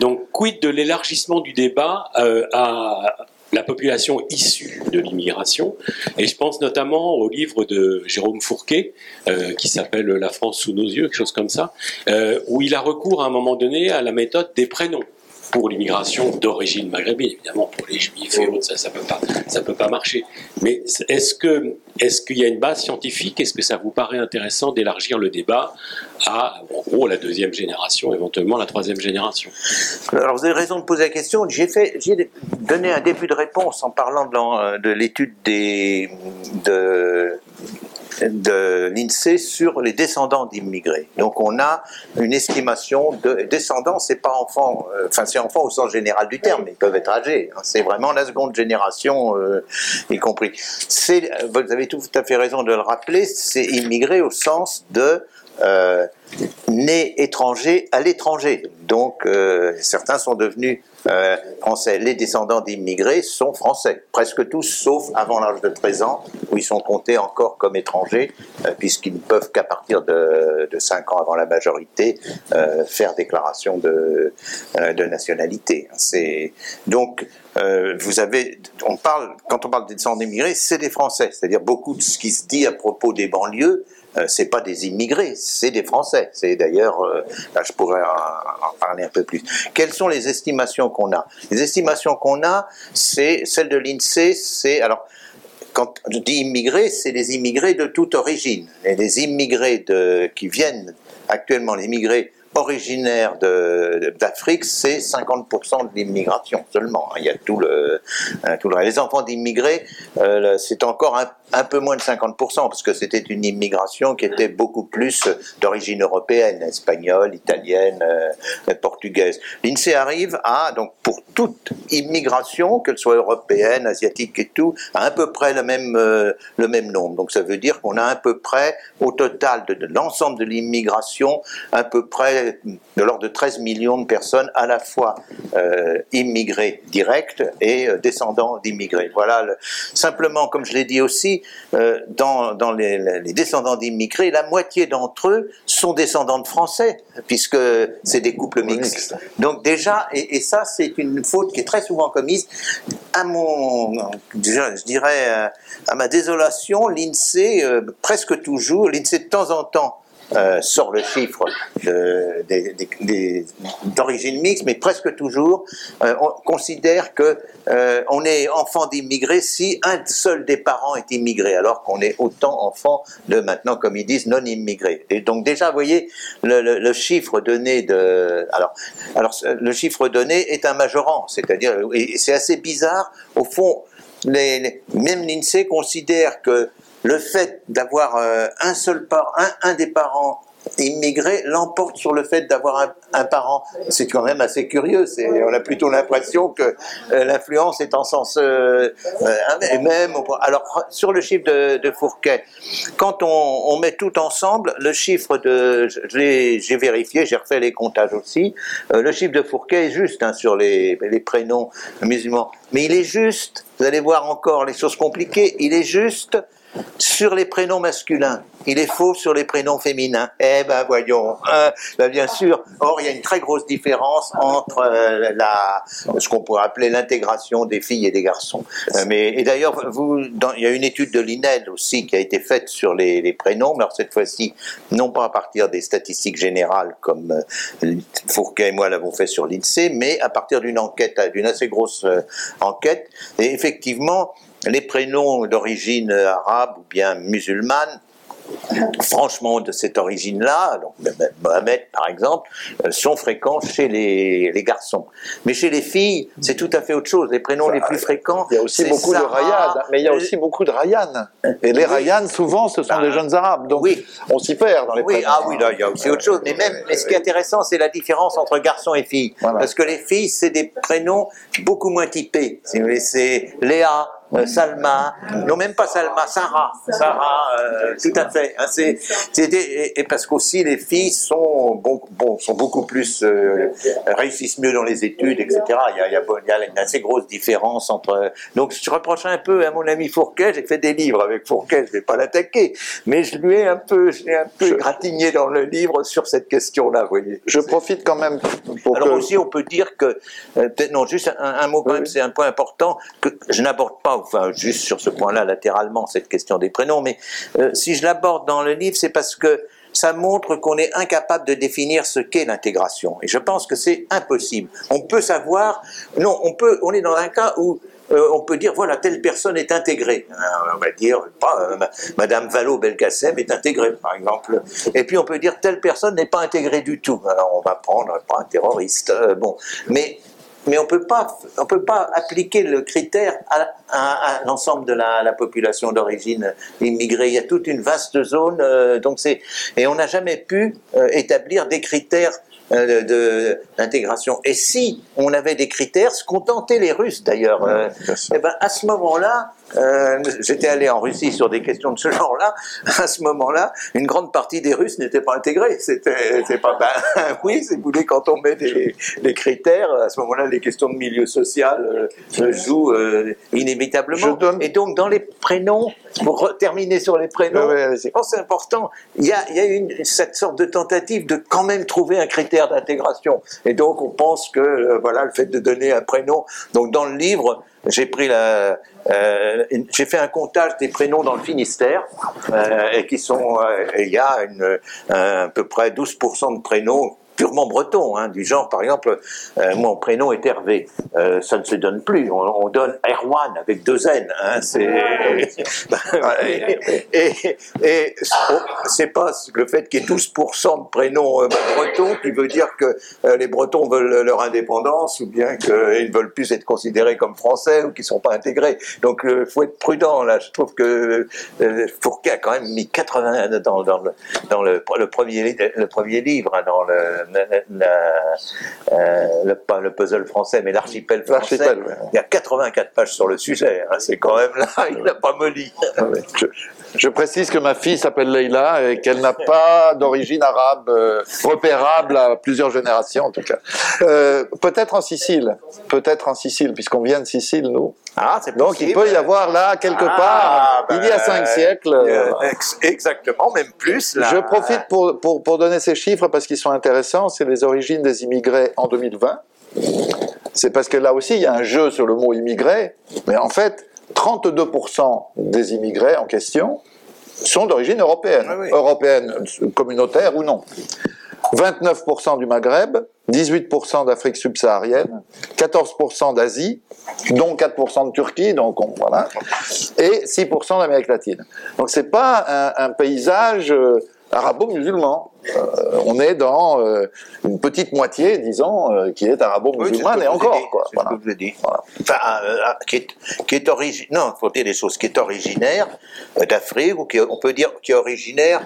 Donc, quid de l'élargissement du débat euh, à, la population issue de l'immigration. Et je pense notamment au livre de Jérôme Fourquet, euh, qui s'appelle La France sous nos yeux, quelque chose comme ça, euh, où il a recours à un moment donné à la méthode des prénoms pour l'immigration d'origine maghrébine. Évidemment, pour les juifs et autres, ça, ça peut pas, peut pas marcher. Mais est-ce que, est-ce qu'il y a une base scientifique? Est-ce que ça vous paraît intéressant d'élargir le débat à, la deuxième génération, éventuellement la troisième génération? Alors, vous avez raison de poser la question. J'ai fait, j'ai donné un début de réponse en parlant de, de l'étude des, de, de l'INSEE sur les descendants d'immigrés. Donc on a une estimation de descendants, c'est pas enfants, euh, enfin c'est enfants au sens général du terme, ils peuvent être âgés. Hein. c'est vraiment la seconde génération, euh, y compris. Vous avez tout à fait raison de le rappeler, c'est immigré au sens de euh, nés étrangers à l'étranger. Donc euh, certains sont devenus euh, français. Les descendants d'immigrés sont français, presque tous, sauf avant l'âge de 13 ans, où ils sont comptés encore comme étrangers, euh, puisqu'ils ne peuvent qu'à partir de, de, 5 ans avant la majorité euh, faire déclaration de, euh, de nationalité. C'est donc vous avez, on parle quand on parle des descendants d'immigrés, c'est des Français, c'est-à-dire beaucoup de ce qui se dit à propos des banlieues euh, c'est pas des immigrés, c'est des Français. C'est d'ailleurs, euh, là je pourrais en, parler un peu plus. Quelles sont les estimations qu'on a? Les estimations qu'on a, c'est celle de l'INSEE, c'est alors quand je dis immigrés, c'est des immigrés de toute origine. Et les immigrés qui viennent actuellement, les immigrés originaires d'Afrique, c'est 50% de l'immigration seulement. Il y a tout le, tout le Les enfants d'immigrés, euh, c'est encore un un peu moins de 50%, parce que c'était une immigration qui était beaucoup plus d'origine européenne, espagnole, italienne, euh, portugaise. L'INSEE arrive à, donc pour toute immigration, qu'elle soit européenne, asiatique et tout, à, à peu près le même, euh, le même nombre. Donc ça veut dire qu'on a à peu près, au total de, l'ensemble de l'immigration, à peu près de l'ordre de 13 millions de personnes à la fois euh, immigrés directs et euh, descendants d'immigrés. Voilà, simplement, comme je l'ai dit aussi, euh, dans, dans les, les, descendants d'immigrés, la moitié d'entre eux sont descendants de Français, puisque c'est des couples mixtes. Donc déjà, et, et ça c'est une faute qui est très souvent commise, à mon, je dirais, euh, à ma désolation, l'INSEE, euh, presque toujours, l'INSEE de temps en temps, euh, sort le chiffre d'origine mixte, mais presque toujours, euh, on considère que euh, on est enfant d'immigrés si un seul des parents est immigré, alors qu'on est autant enfant de maintenant, comme ils disent, non immigrés. Et donc déjà, vous voyez, le, chiffre donné de, alors, alors le chiffre donné est un majorant, c'est-à-dire, c'est assez bizarre, au fond, les, les, même l'INSEE considère que le fait d'avoir euh, un seul parent, un, des parents immigré l'emporte sur le fait d'avoir un, parent. C'est quand même assez curieux. On a plutôt l'impression que euh, l'influence est en sens euh, euh, même. Alors sur le chiffre de, de Fourquet, quand on, on, met tout ensemble, le chiffre de, j'ai vérifié, j'ai refait les comptages aussi. Euh, le chiffre de Fourquet est juste hein, sur les, les prénoms musulmans, mais il est juste. Vous allez voir encore les choses compliquées. Il est juste sur les prénoms masculins. Il est faux sur les prénoms féminins. Eh ben voyons, hein. Ben, bien sûr. Or, il y a une très grosse différence entre euh, la, ce qu'on pourrait appeler l'intégration des filles et des garçons. Euh, mais et d'ailleurs, il y a une étude de l'INED aussi qui a été faite sur les, prénoms, mais alors cette fois-ci, non pas à partir des statistiques générales comme euh, Fourquet et moi l'avons fait sur l'INSEE, mais à partir d'une enquête, d'une assez grosse euh, enquête. Et effectivement, les prénoms d'origine arabe ou bien musulmane franchement de cette origine-là, Mohamed par exemple, euh, sont fréquents chez les, les garçons. Mais chez les filles, c'est tout à fait autre chose. Les prénoms les plus fréquents, Il y a aussi beaucoup de Rayad, mais il y a aussi beaucoup de Rayyan. Et les Oui. Souvent, ce sont Bah, des jeunes arabes. Donc, oui. on s'y perd dans les Oui, prénoms. ah oui, là, il y a aussi autre chose. Mais même, mais ce qui est intéressant, c'est la différence entre garçons et filles. Voilà. Parce que les filles, c'est des prénoms beaucoup moins typés. Si vous voulez, c'est Léa, euh, Salma, non même pas Salma, Sarah, Sarah, euh, tout à fait. hein, c'est, et, et parce qu'aussi les filles sont bon, bon, sont beaucoup plus euh, réussissent mieux dans les études, etc. Il y a, il y a, bon, il y a une assez grosse différence entre. Donc je reproche un peu à mon ami Fourquet. J'ai fait des livres avec Fourquet. Je vais pas l'attaquer, mais je lui ai un peu, je l'ai un peu Je- gratigné dans le livre sur cette question-là. Vous voyez. Je profite quand même pour Alors que... aussi, on peut dire que, euh, non, juste un, un mot quand Oui, même, c'est un point important que je n'aborde pas, enfin juste sur ce point-là latéralement cette question des prénoms, mais euh, si je l'aborde dans le livre, c'est parce que ça montre qu'on est incapable de définir ce qu'est l'intégration. Et je pense que c'est impossible. On peut savoir, non, on peut, on est dans un cas où euh, on peut dire voilà telle personne est intégrée. Euh, on va dire Madame Valo Belkacem est intégrée par exemple. Et puis on peut dire telle personne n'est pas intégrée du tout. Alors on va prendre pas un terroriste. bon, mais mais on peut pas on peut pas appliquer le critère à, à- à l'ensemble de la, la population d'origine immigrée. Il y a toute une vaste zone. euh, donc c'est et on n'a jamais pu euh, établir des critères euh, de d'intégration. Et si on avait des critères, ce qu'ont tenté les Russes d'ailleurs, euh, bien sûr. eh ben, à ce moment-là, euh, j'étais allé en Russie sur des questions de ce genre-là. À ce moment-là, une grande partie des Russes n'étaient pas intégrés. C'était, pas, ben, oui, si vous voulez, quand on met des, critères, à ce moment-là, les questions de milieu social euh, jouent euh, inévitablement. Donne- Et donc, dans les prénoms, pour terminer sur les prénoms, je pense que c'est important. Il y a, y a une, cette sorte de tentative de quand même trouver un critère d'intégration. Et donc, on pense que euh, voilà, le fait de donner un prénom. Donc, dans le livre, j'ai pris la, euh, j'ai fait un comptage des prénoms dans le Finistère, euh, et qui sont, euh, il y a une, un- à peu près 12% de prénoms purement bretons, hein, du genre, par exemple, euh, mon prénom est Hervé. Euh, ça ne se donne plus. On, on donne Erwan avec deux N. Hein, c'est et, et, et c'est pas le fait qu'il y ait 12% de prénoms euh, bretons qui veut dire que euh, les Bretons veulent leur indépendance ou bien qu'ils ne veulent plus être considérés comme français ou qu'ils ne sont pas intégrés. Donc il faut être prudent là. Je trouve que euh, Fourquet a quand même mis 80 dans, dans, le, dans le, le premier, le premier livre, hein, dans le, euh, le, pas le puzzle français, mais l'archipel français. Ouais. Il y a 84 pages sur le sujet. hein. C'est quand même là, il n'a pas molli. Je, je précise que ma fille s'appelle Leïla et qu'elle n'a pas d'origine arabe euh, repérable à plusieurs générations en tout cas. Euh, peut-être en Sicile, peut-être en Sicile, puisqu'on vient de Sicile nous. Ah, Donc il peut y avoir là quelque Ah, part, ben, il y a cinq siècles. euh, ex- exactement, même plus. Là. Je profite pour, pour, pour donner ces chiffres parce qu'ils sont intéressants. C'est les origines des immigrés en 2020. C'est parce que là aussi, il y a un jeu sur le mot immigré. Mais en fait, 32% des immigrés en question sont d'origine européenne. Oui. Européenne, communautaire ou non. 29% du Maghreb, 18% d'Afrique subsaharienne, 14% d'Asie, dont 4% de Turquie, donc on- voilà, et 6% d'Amérique latine. Donc c'est pas un, un paysage euh, arabo-musulman. Euh, on est dans euh, une petite moitié, disons, euh, qui est Oui, arabo-musulmane que et encore. dit, Quoi, ce que je. Voilà. Enfin, euh, qui est, qui est originaire, non, faut dire des choses, qui est originaire d'Afrique, ou qui, on peut dire qui est originaire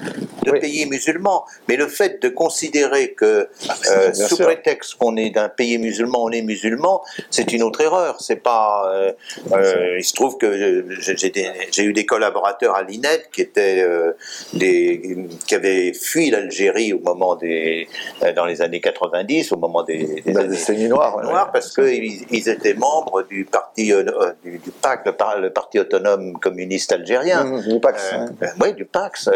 de Oui. pays musulmans. Mais le fait de considérer que, Bien sous sûr. prétexte qu'on est d'un pays musulman, on est musulman, c'est une autre erreur. C'est pas. euh, il se trouve que j'ai eu des collaborateurs à l'INED qui étaient des, qui avaient fui l'Algérie au moment des, euh, dans les années 90, au moment des, des Bah, années des noirs, ouais, noirs, ouais. parce qu'ils ils étaient membres du parti, euh, euh, du, du PAC, le, par- le parti autonome communiste algérien. Mmh, du Pax, oui, du Pax.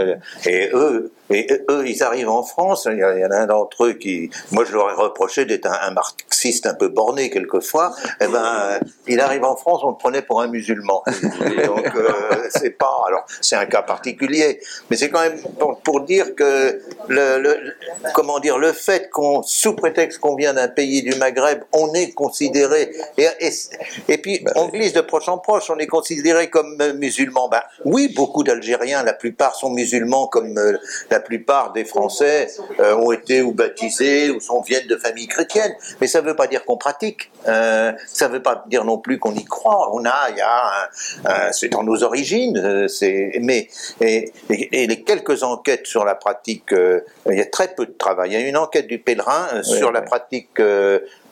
Et eux, et eux, ils arrivent en France. Il y, a- il y en a un d'entre eux qui, moi, je leur ai reproché d'être un, un marxiste un peu borné quelquefois. Eh ben, euh, il arrive en France, on le prenait pour un musulman. Et donc, euh, c'est pas. Alors, c'est un cas particulier, mais c'est quand même pour, pour dire que le, le- comment dire, le fait qu'on, sous prétexte qu'on vient d'un pays du Maghreb, on est considéré et, et, et puis on glisse de proche en proche, on est considéré comme euh, musulman. Ben oui, beaucoup d'Algériens, la plupart sont musulmans, comme euh, la plupart des Français euh, ont été ou baptisés ou sont viennent de familles chrétiennes. Mais ça ne veut pas dire qu'on pratique. Euh, ça ne veut pas dire non plus qu'on y croit. On a, il y a, c'est dans nos origines. euh, c'est, mais et, et- et les quelques enquêtes sur la pratique, il y a très peu de travail. Il y a une enquête du pèlerin sur la pratique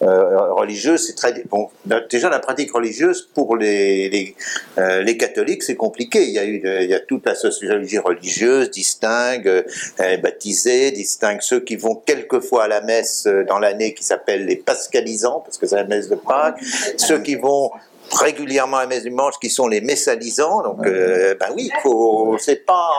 euh, euh, religieuse. C'est très bon. Déjà la pratique religieuse pour les les, euh, les catholiques, c'est compliqué. Il y a eu, de- il y a toute la sociologie religieuse distingue euh, euh, baptisés, distingue ceux qui vont quelquefois à la messe euh, dans l'année qui s'appellent les pascalisants parce que c'est la messe de Pâques, ceux qui vont régulièrement à la messe du dimanche qui sont les messalisants donc euh, ben oui faut c'est pas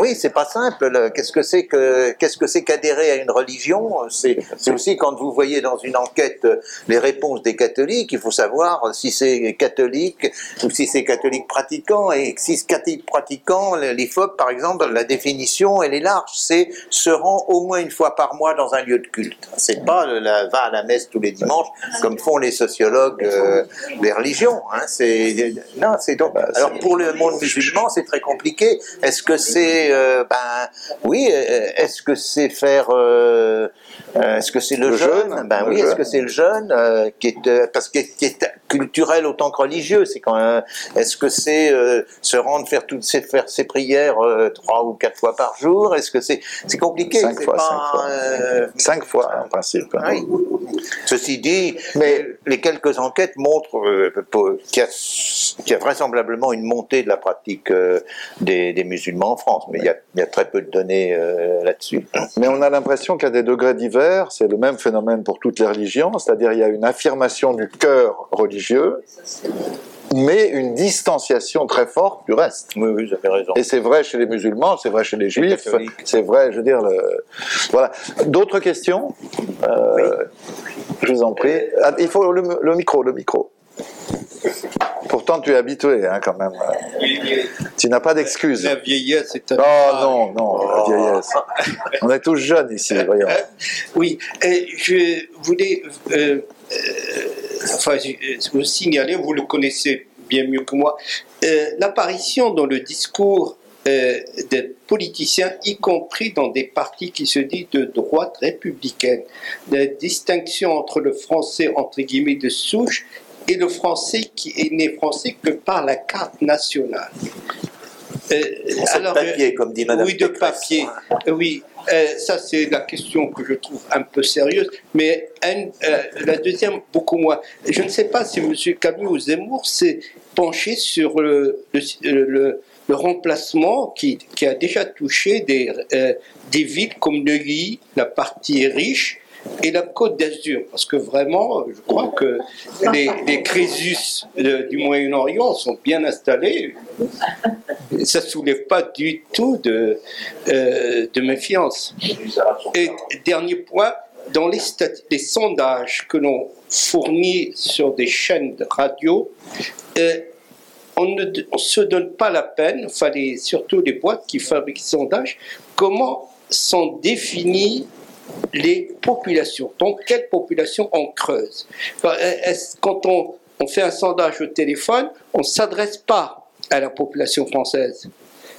oui c'est pas simple le- qu'est-ce que c'est que qu'est-ce que c'est qu'adhérer à une religion? C'est aussi quand vous voyez dans une enquête euh, les réponses des catholiques il faut savoir si c'est catholique ou si c'est catholique pratiquant et si c'est catholique pratiquant l'IFOP par exemple la définition elle est large c'est se rend au moins une fois par mois dans un lieu de culte. C'est pas la, va à la messe tous les dimanches comme font les sociologues euh, des religions hein. c'est non c'est donc alors pour le monde musulman c'est très compliqué est-ce que c'est euh, ben oui euh, est-ce que c'est faire euh, euh, est-ce que c'est le, Le jeûne? ben le oui est-ce que c'est le jeûne euh, qui est euh, parce que qui est culturel autant que religieux c'est quand même est-ce que c'est euh, se rendre faire toutes ces faire ses prières euh, trois ou quatre fois par jour est-ce que c'est c'est compliqué Cinq fois, pas, cinq fois. euh, Cinq fois, en principe. hein. oui. Ceci dit, mais les quelques enquêtes montrent qu'il y, a- qu'il y a vraisemblablement une montée de la pratique des, des musulmans en France, mais il y a, il y a très peu de données là-dessus. Mais on a l'impression qu'à des degrés divers, c'est le même phénomène pour toutes les religions, c'est-à-dire il y a une affirmation du cœur religieux, mais une distanciation très forte du reste. Oui, oui, vous avez raison. Et c'est vrai chez les musulmans, c'est vrai chez les juifs, c'est vrai, je veux dire, le... voilà. D'autres questions? Euh, Je vous en prie. Ah, il faut le, le micro, le micro. Pourtant, tu es habitué, hein, quand même. Tu n'as pas d'excuses. La vieillesse est un. Oh non, non, la vieillesse. On est tous jeunes ici, voyons. Oui, et je voulais euh, euh, enfin, vous signaler, vous le connaissez bien mieux que moi, euh, l'apparition dans le discours euh, des politiciens, y compris dans des partis qui se disent de droite républicaine, la distinction entre le français entre guillemets de souche et le français qui est né français que par la carte nationale. Euh, de papier, comme dit Madame Oui, de Pécresse. papier. Euh, Oui, euh, ça c'est la question que je trouve un peu sérieuse. Mais un- euh, la deuxième, beaucoup moins. Je ne sais pas si M. Camus ou Zemmour s'est penché sur le, le, le- le remplacement qui, qui a déjà touché des, euh, des villes comme Neuilly, la partie riche, et la Côte d'Azur, parce que vraiment, je crois que les, les euh, du Moyen-Orient sont bien installés. Ça ne soulève pas du tout de, euh, de méfiance. Et dernier point, dans les, sondages que l'on fournit sur des chaînes de radio, euh, on ne se donne pas la peine, enfin les- surtout les boîtes qui fabriquent des sondages, comment sont définies les populations. Donc, quelle population on creuse Quand on, on fait un sondage au téléphone, on ne s'adresse pas à la population française.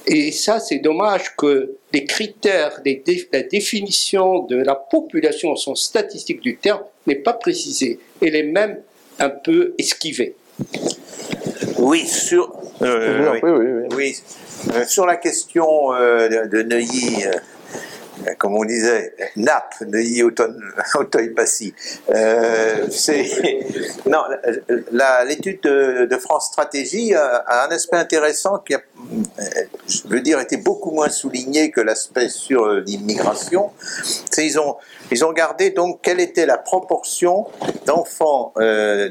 Et ça, c'est dommage que les critères, les dé- la définition de la population au sens statistique du terme n'est pas précisée. Elle est même un peu esquivée. Oui, sur, euh, Oui, oui. oui, oui, oui. Oui, euh, sur la question euh, de, de Neuilly, euh, comme on disait, nap, ne y auteuil passi. Euh, non, l'étude de, de, France Stratégie a, un aspect intéressant qui a, je veux dire, été beaucoup moins souligné que l'aspect sur l'immigration. C'est ils ont ils ont regardé donc quelle était la proportion d'enfants euh,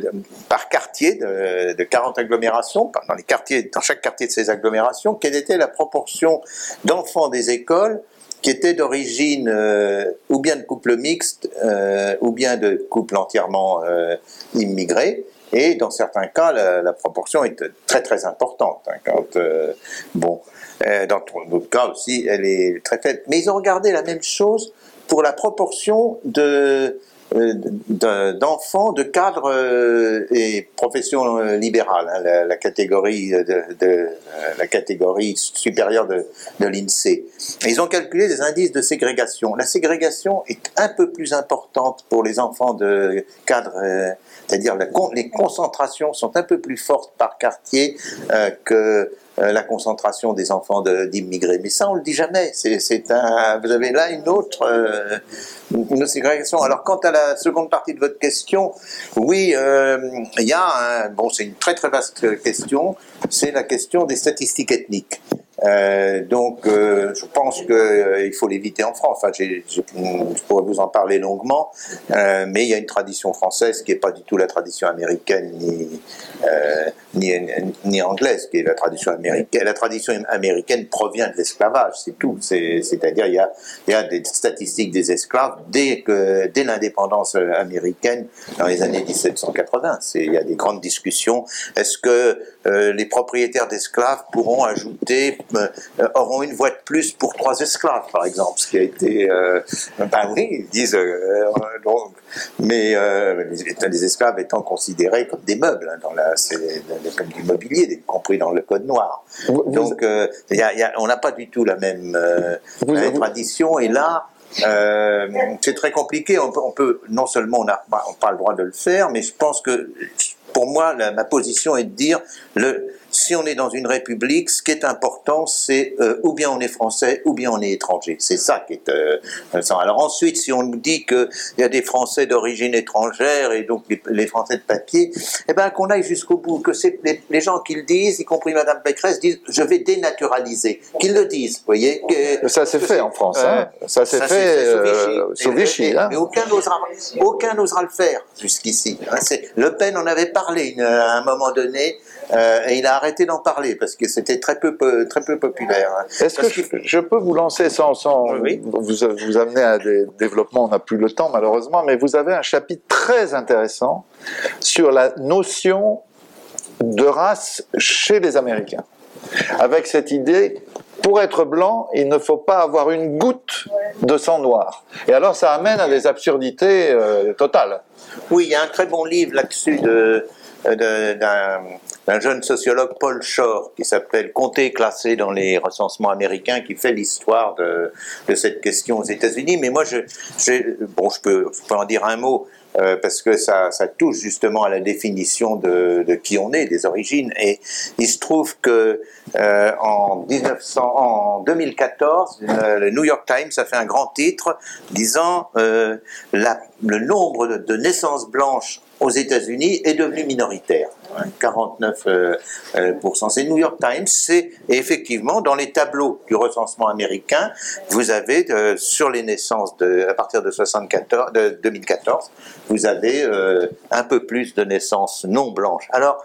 par quartier de, de, 40 agglomérations, dans les quartiers, dans chaque quartier de ces agglomérations, quelle était la proportion d'enfants des écoles qui étaient d'origine euh, ou bien de couple mixte euh, ou bien de couple entièrement euh, immigrés. Et dans certains cas, la, proportion est très très importante. Hein, quand, bon, dans d'autres cas aussi, elle est très faible. Mais ils ont regardé la même chose pour la proportion de euh, d'enfants de cadres euh, et professions euh, libérales, hein, la, catégorie de, la catégorie supérieure de l'INSEE. Ils ont calculé des indices de ségrégation. La ségrégation est un peu plus importante pour les enfants de cadres, c'est-à-dire les concentrations sont un peu plus fortes par quartier que la concentration des enfants d'immigrés. Mais ça, on le dit jamais. C'est un. Vous avez là une autre une ségrégation. Alors, quant à la seconde partie de votre question, oui, euh, il y a un, bon, c'est une très très vaste question, c'est la question des statistiques ethniques. Euh, donc, euh, je pense qu'il euh, faut l'éviter en France. Enfin, je pourrais vous en parler longuement, euh, mais il y a une tradition française qui n'est pas du tout la tradition américaine ni, euh, ni, ni, anglaise, qui est la tradition américaine. La tradition américaine provient de l'esclavage, c'est tout. C'est-à-dire, il y a, y a des statistiques des esclaves dès, dès l'indépendance américaine dans les années 1780. Il y a des grandes discussions. Est-ce que les propriétaires d'esclaves pourront ajouter euh, auront une voix de plus pour trois esclaves, par exemple, ce qui a été... Euh, ben oui, ils disent... Euh, donc, mais les, esclaves étant considérés comme des meubles, hein, dans la, comme du mobilier, compris dans le code noir. donc, y a, on n'a pas du tout la même, tradition, et là... c'est très compliqué. On peut, on peut non seulement on n'a pas le droit de le faire, mais je pense que pour moi, ma position est de dire le, si on est dans une république, ce qui est important, c'est euh, ou bien on est français, ou bien on est étranger. C'est ça qui est euh, Alors ensuite, si on nous dit qu'il y a des Français d'origine étrangère et donc les, Français de papier, eh ben qu'on aille jusqu'au bout, que c'est les, gens qui le disent, y compris Madame Pécresse, disent je vais dénaturaliser, qu'ils le disent, vous voyez. ça s'est fait en France, hein. ça s'est fait, sous Vichy. Hein. Mais aucun n'osera, aucun n'osera le faire jusqu'ici. Hein. Le Pen en avait parlé à un moment donné. Euh, et il a arrêté d'en parler parce que c'était très peu, très peu populaire. Hein. Est-ce que je, peux vous lancer sans, sans vous, vous amener à des développements On n'a plus le temps malheureusement, mais vous avez un chapitre très intéressant sur la notion de race chez les Américains, avec cette idée pour être blanc, il ne faut pas avoir une goutte de sang noir. Et alors ça amène à des absurdités euh, totales. Oui, il y a un très bon livre là-dessus de, d'un jeune sociologue Paul Shore qui s'appelle Compter classé dans les recensements américains qui fait l'histoire de, cette question aux États-Unis. Mais moi, je, bon, je peux, en dire un mot. Euh, parce que ça, touche justement à la définition de, qui on est, des origines. Et il se trouve que euh, en, 1900, en 2014, euh, le New York Times a fait un grand titre disant le nombre de naissances blanches aux États-Unis est devenu minoritaire. 49%. Euh, euh, c'est New York Times, c'est effectivement dans les tableaux du recensement américain, vous avez euh, sur les naissances de, à partir de, 74, de 2014, vous avez un peu plus de naissances non blanches. Alors,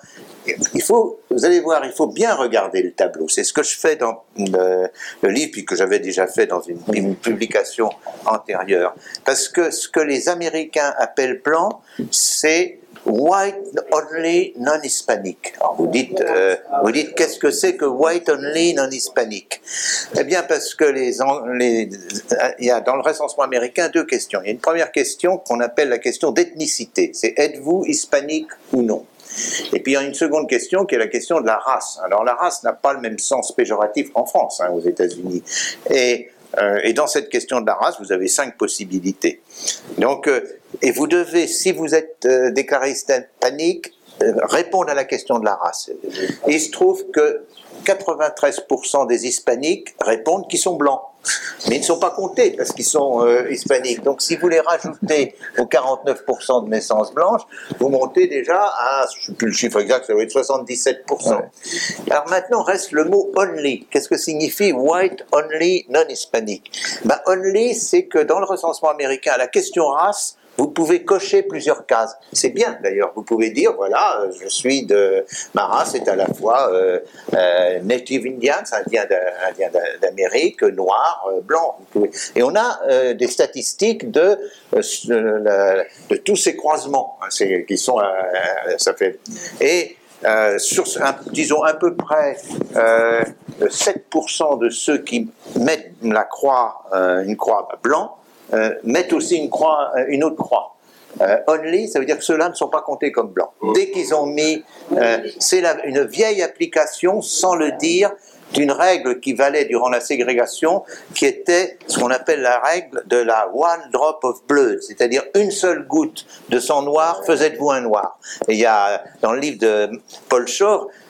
il faut, vous allez voir, il faut bien regarder le tableau. C'est ce que je fais dans le, livre, puis que j'avais déjà fait dans une, publication antérieure. Parce que ce que les Américains appellent blanc, c'est white only non-hispanic. Vous dites, euh, dites qu'est-ce que c'est que white only non-hispanic? Eh bien, parce que les, les, il y a dans le recensement américain deux questions. Il y a une première question qu'on appelle la question d'ethnicité. C'est êtes-vous hispanique ou non? Et puis il y a une seconde question qui est la question de la race. Alors la race n'a pas le même sens péjoratif qu'en France, hein, aux États-Unis. Et euh, et dans cette question de la race, vous avez cinq possibilités. Donc, euh, et vous devez, si vous êtes euh, déclaré hispanique, répondre à la question de la race. Il se trouve que 93% des hispaniques répondent qu'ils sont blancs. Mais ils ne sont pas comptés parce qu'ils sont euh, hispaniques. Donc si vous les rajoutez aux 49% de naissances blanches, vous montez déjà à, je ne sais plus le chiffre exact, ça doit être 77%. Alors maintenant reste le mot only. Qu'est-ce que signifie white only non hispanique ben, Only, c'est que dans le recensement américain, la question race vous pouvez cocher plusieurs cases. C'est bien d'ailleurs. Vous pouvez dire voilà, euh, je suis de ma race est à la fois euh, euh, native Indian, indien d'Amérique, noir, blanc. Et on a des statistiques de de tous ces croisements hein, qui sont ça fait et sur, disons à peu près 7% de ceux qui mettent la croix, une croix blanc, euh, mettent aussi une, croix, euh, une autre croix. Euh, only, ça veut dire que ceux-là ne sont pas comptés comme blancs. Dès qu'ils ont mis, c'est une vieille application, sans le dire, d'une règle qui valait durant la ségrégation, qui était ce qu'on appelle la règle de la one drop of blood, c'est-à-dire une seule goutte de sang noir faisait de vous un noir. Et il y a, dans le livre de Paul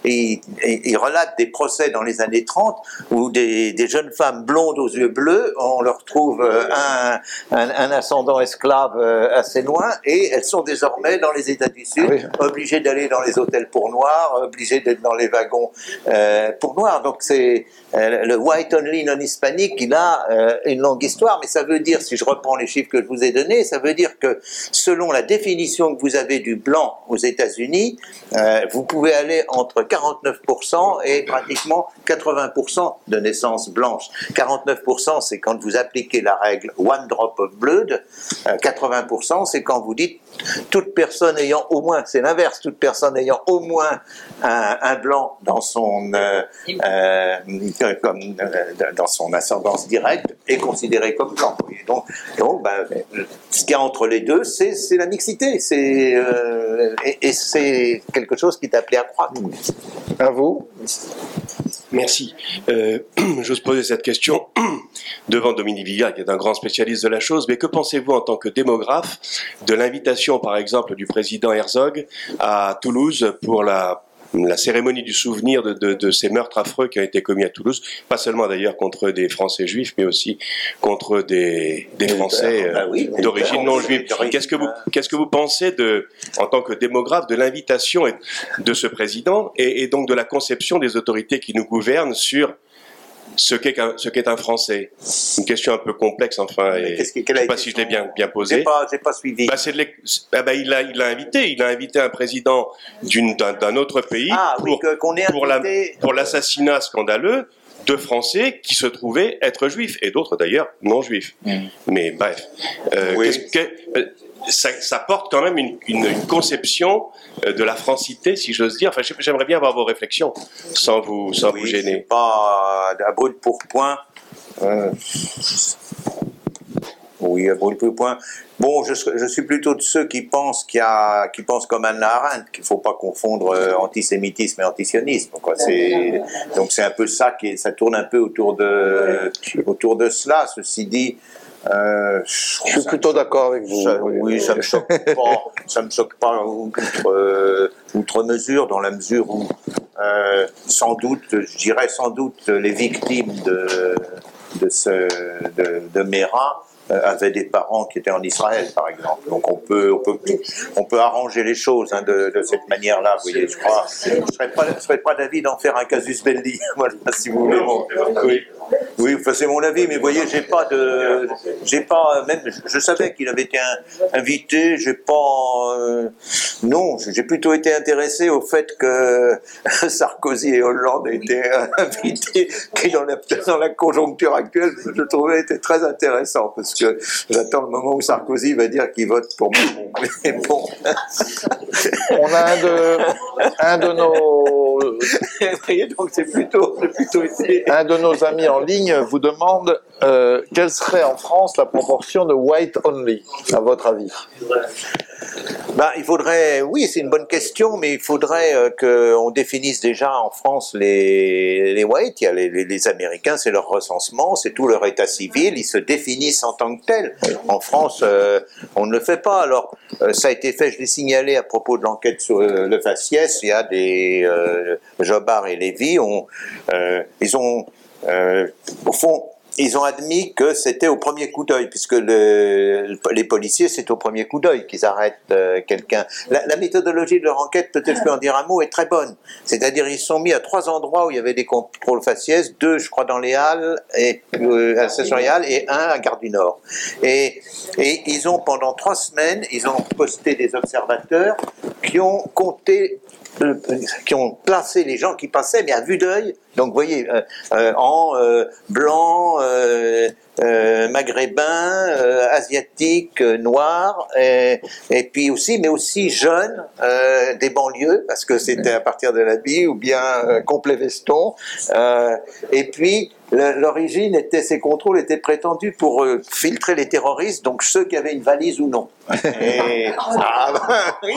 Il, il, relate des procès dans les années 30 où des, des, jeunes femmes blondes aux yeux bleus, on leur trouve euh, un, un, un ascendant esclave euh, assez loin et elles sont désormais dans les États du Sud, ah obligées d'aller dans les hôtels pour noirs, obligées d'être dans les wagons euh, pour noirs. Donc c'est euh, le white only non hispanique, il a euh, une longue histoire, mais ça veut dire, si je reprends les chiffres que je vous ai donnés, ça veut dire que selon la définition que vous avez du blanc aux États-Unis, vous pouvez aller entre 49% et pratiquement 80% de naissances blanches. 49%, c'est quand vous appliquez la règle one drop of blood. 80%, c'est quand vous dites toute personne ayant au moins, c'est l'inverse, toute personne ayant au moins un, blanc dans son comme, euh, dans son ascendance directe est considéré comme blanc. donc, donc ben, ce qu'il y a entre les deux, c'est la mixité. Euh, et, c'est quelque chose qui est appelé à croître. À vous Merci. Euh, J'ose poser cette question devant Dominique Viga, qui est un grand spécialiste de la chose, mais que pensez-vous en tant que démographe de l'invitation, par exemple, du président Herzog à Toulouse pour la la cérémonie du souvenir de, ces meurtres affreux qui ont été commis à Toulouse, pas seulement d'ailleurs contre des Français juifs, mais aussi contre des, Français bah euh, d'origine non juive. Qu'est-ce que vous qu'est-ce que vous pensez de, en tant que démographe, de l'invitation de ce président et, et donc de la conception des autorités qui nous gouvernent sur ce qu'est un, ce qu'est un Français. Une question un peu complexe, enfin. Et je ne sais pas si je l'ai bien, bien posée. Pas, pas suivi. Bah, ah bah, il, a, il a invité, il a invité un président d'un, autre pays ah, pour, oui, pour, la, pour l'assassinat scandaleux de Français qui se trouvaient être juifs et d'autres d'ailleurs non juifs. Mm. Mais bref, euh, que, ça, porte quand même une, conception euh, de la francité, si j'ose dire. Enfin, j'aimerais bien avoir vos réflexions, sans vous, sans vous gêner. Pas à brûle pour point. Euh, oui, à brûle pour point. Bon, je, suis plutôt de ceux qui pensent qu'il y a, qui pensent comme Anna Arendt, qu'il faut pas confondre euh, antisémitisme et antisionisme. Quoi. C'est, donc c'est un peu ça qui, ça tourne un peu autour de, autour de cela. Ceci dit, euh, je suis plutôt d'accord avec vous. oui, ça me choque pas. ça me choque pas outre, euh, outre mesure, dans la mesure où, euh, sans doute, je dirais sans doute, les victimes de de ce de, de Mera euh, avaient des parents qui étaient en Israël, par exemple. Donc on peut, on peut, on peut arranger les choses hein, de, de, cette manière-là. Vous voyez, je crois. Je ne serais pas, serais pas d'avis d'en faire un casus belli. voilà, si vous voulez. Oui. Oui, c'est mon avis, mais vous voyez, j'ai pas de, j'ai pas même, je, savais qu'il avait été invité, j'ai pas, euh, non, j'ai plutôt été intéressé au fait que Sarkozy et Hollande étaient invités, qui dans la, dans la conjoncture actuelle, je trouvais était très intéressant parce que j'attends le moment où Sarkozy va dire qu'il vote pour moi. Mais bon. On a un de, un de nos, vous voyez, donc c'est plutôt, plutôt été... un de nos amis en ligne vous demande euh, quelle serait en France la proportion de white only, à votre avis? Ben, il faudrait, oui, c'est une bonne question, mais il faudrait euh, qu'on définisse déjà en France les, les whites. Il y a les, Américains, c'est leur recensement, c'est tout leur état civil, ils se définissent en tant que tels. En France, euh, on ne le fait pas. Alors, ça a été fait, je l'ai signalé à propos de l'enquête sur le faciès, il y a des Jobard et Lévy, ils ont euh, au fond, ils ont admis que c'était au premier coup d'œil, puisque le, les policiers, c'est au premier coup d'œil qu'ils arrêtent euh, quelqu'un. La, méthodologie de leur enquête, peut-être je peux en dire un mot, est très bonne. C'est-à-dire, ils sont mis à trois endroits où il y avait des contrôles faciès, deux, je crois, dans les Halles, et, euh, à la station Halles, et un à Gare du Nord. Et, et ils ont, pendant trois semaines, ils ont posté des observateurs qui ont compté euh, qui ont placé les gens qui passaient, mais à vue d'œil. Donc, vous voyez, euh, euh, en euh, blanc, euh, euh, maghrébin, euh, asiatique, euh, noir, et, et puis aussi, mais aussi jeunes euh, des banlieues, parce que c'était à partir de l'habit, ou bien euh, complet veston. Euh, et puis, l'origine était, ces contrôles étaient prétendus pour euh, filtrer les terroristes, donc ceux qui avaient une valise ou non. Et, Ah, bah, oui.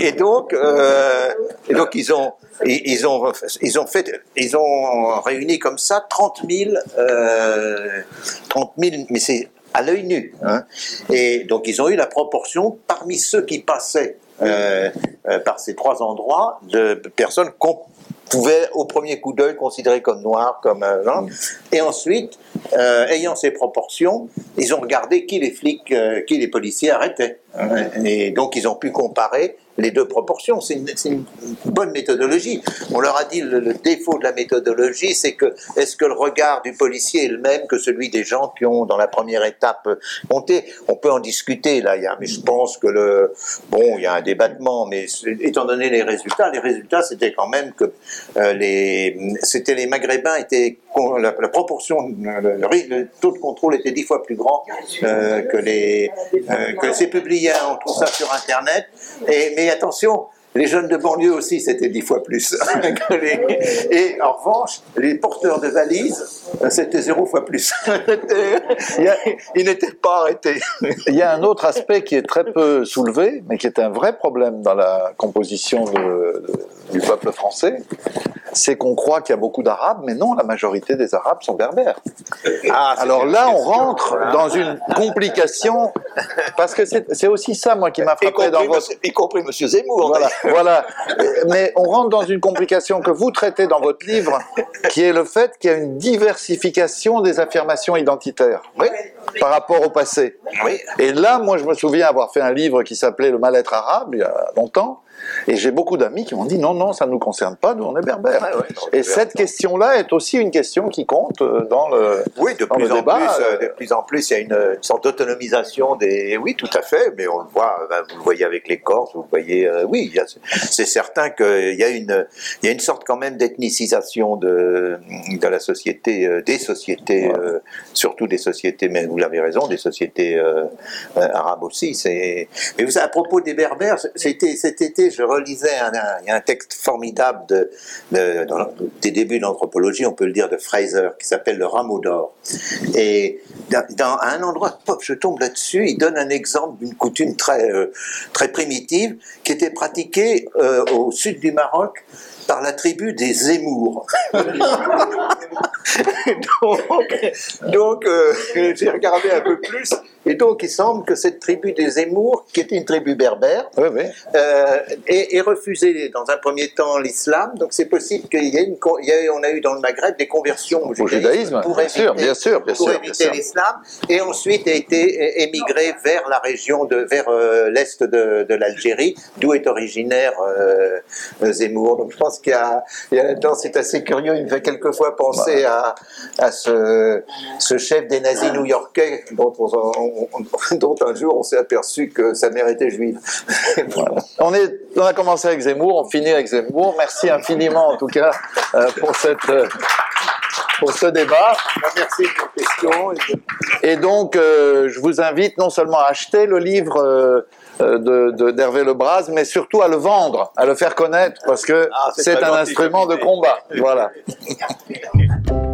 Et donc, euh, et donc ils ont, ils, ont, ils ont fait, ils ont réuni comme ça 30 000, euh, 30 000, mais c'est à l'œil nu. hein. Et donc ils ont eu la proportion parmi ceux qui passaient euh, euh, par ces trois endroits de personnes pouvait au premier coup d'œil considérer comme noirs, comme hein. et ensuite, euh, ayant ces proportions, ils ont regardé qui les flics, euh, qui les policiers arrêtaient, et donc ils ont pu comparer les deux proportions. C'est une, bonne méthodologie. On leur a dit le, défaut de la méthodologie, c'est que est-ce que le regard du policier est le même que celui des gens qui ont dans la première étape compté On peut en discuter là. Mais je pense que le bon, il y a un débattement, mais étant donné les résultats, les résultats c'était quand même que euh, les c'était les Maghrébins étaient la, proportion, le, taux de contrôle était dix fois plus grand euh, que les euh, que c'est publié. hein, on trouve ça sur internet. Et mais attention. Les jeunes de banlieue aussi, c'était dix fois plus. Et en revanche, les porteurs de valises, euh, c'était zéro fois plus. Ils n'étaient pas arrêtés. Il y a un autre aspect qui est très peu soulevé, mais qui est un vrai problème dans la composition de- du peuple français, c'est qu'on croit qu'il y a beaucoup d'Arabes, mais non, la majorité des Arabes sont berbères. Ah, Alors là, on rentre dans une complication, parce que c'est aussi ça, moi, qui m'a frappé dans votre... y compris Monsieur Zemmour. Voilà, voilà. Mais on rentre dans une complication que vous traitez dans votre livre, qui est le fait qu'il y a une diversification des affirmations identitaires Oui, par rapport au passé. oui. Et là, moi, je me souviens avoir fait un livre qui s'appelait Le mal-être arabe, il y a longtemps, et j'ai beaucoup d'amis qui m'ont dit non, non, ça ne nous concerne pas, nous, on est berbères. Ouais, non, et cette question-là est aussi une question qui compte euh, dans le... Oui, de plus en débat, plus, euh, euh, de plus en plus, il y a une, une sorte d'autonomisation des. Oui, tout à fait, mais on le voit. ben, vous le voyez avec les Corses, vous le voyez. euh, oui, c'est certain qu'il y a une, il y a une sorte quand même d'ethnicisation de de la société, euh, des sociétés, euh, surtout des sociétés. Mais vous l'avez raison, des sociétés euh, euh, arabes aussi. Mais vous savez, à propos des Berbères, c'était cet été, je relisais un, texte formidable de, des débuts de l'anthropologie, on peut le dire, de Fraser, qui s'appelle Le Rameau d'or. Et dans, à un endroit, pop, je tombe là-dessus, il donne un exemple d'une coutume très, euh, très primitive qui était pratiquée euh, au sud du Maroc par la tribu des Zemmours. donc, donc euh, j'ai regardé un peu plus, et donc il semble que cette tribu des Zemmours, qui était une tribu berbère, Oui, oui. euh, et refusé dans un premier temps l'islam. Donc c'est possible qu'il y ait une, con- il y a eu- on a eu dans le Maghreb des conversions au, Au judaïsme, pour bien éviter, sûr, bien sûr, bien pour sûr, éviter l'islam, et ensuite a été émigré vers la région de, vers euh, l'est de, de l'Algérie, d'où est originaire euh, Zemmour. Donc je pense qu'il y a, il y a là-dedans, c'est assez curieux. Il me fait quelquefois penser à, à ce, ce chef des nazis new-yorkais dont, on- on- on- dont un jour on s'est aperçu que sa mère était juive. voilà. On, est, on a commencé avec Zemmour, on finit avec Zemmour. Merci infiniment, en tout cas, euh, pour, cette, euh, pour ce débat. Merci pour vos questions. et de- donc, euh, je vous invite non seulement à acheter le livre euh, euh, de- de- d'Hervé Lebras, mais surtout à le vendre, à le faire connaître, parce que Ah, c'est un gentil instrument de combat. Voilà.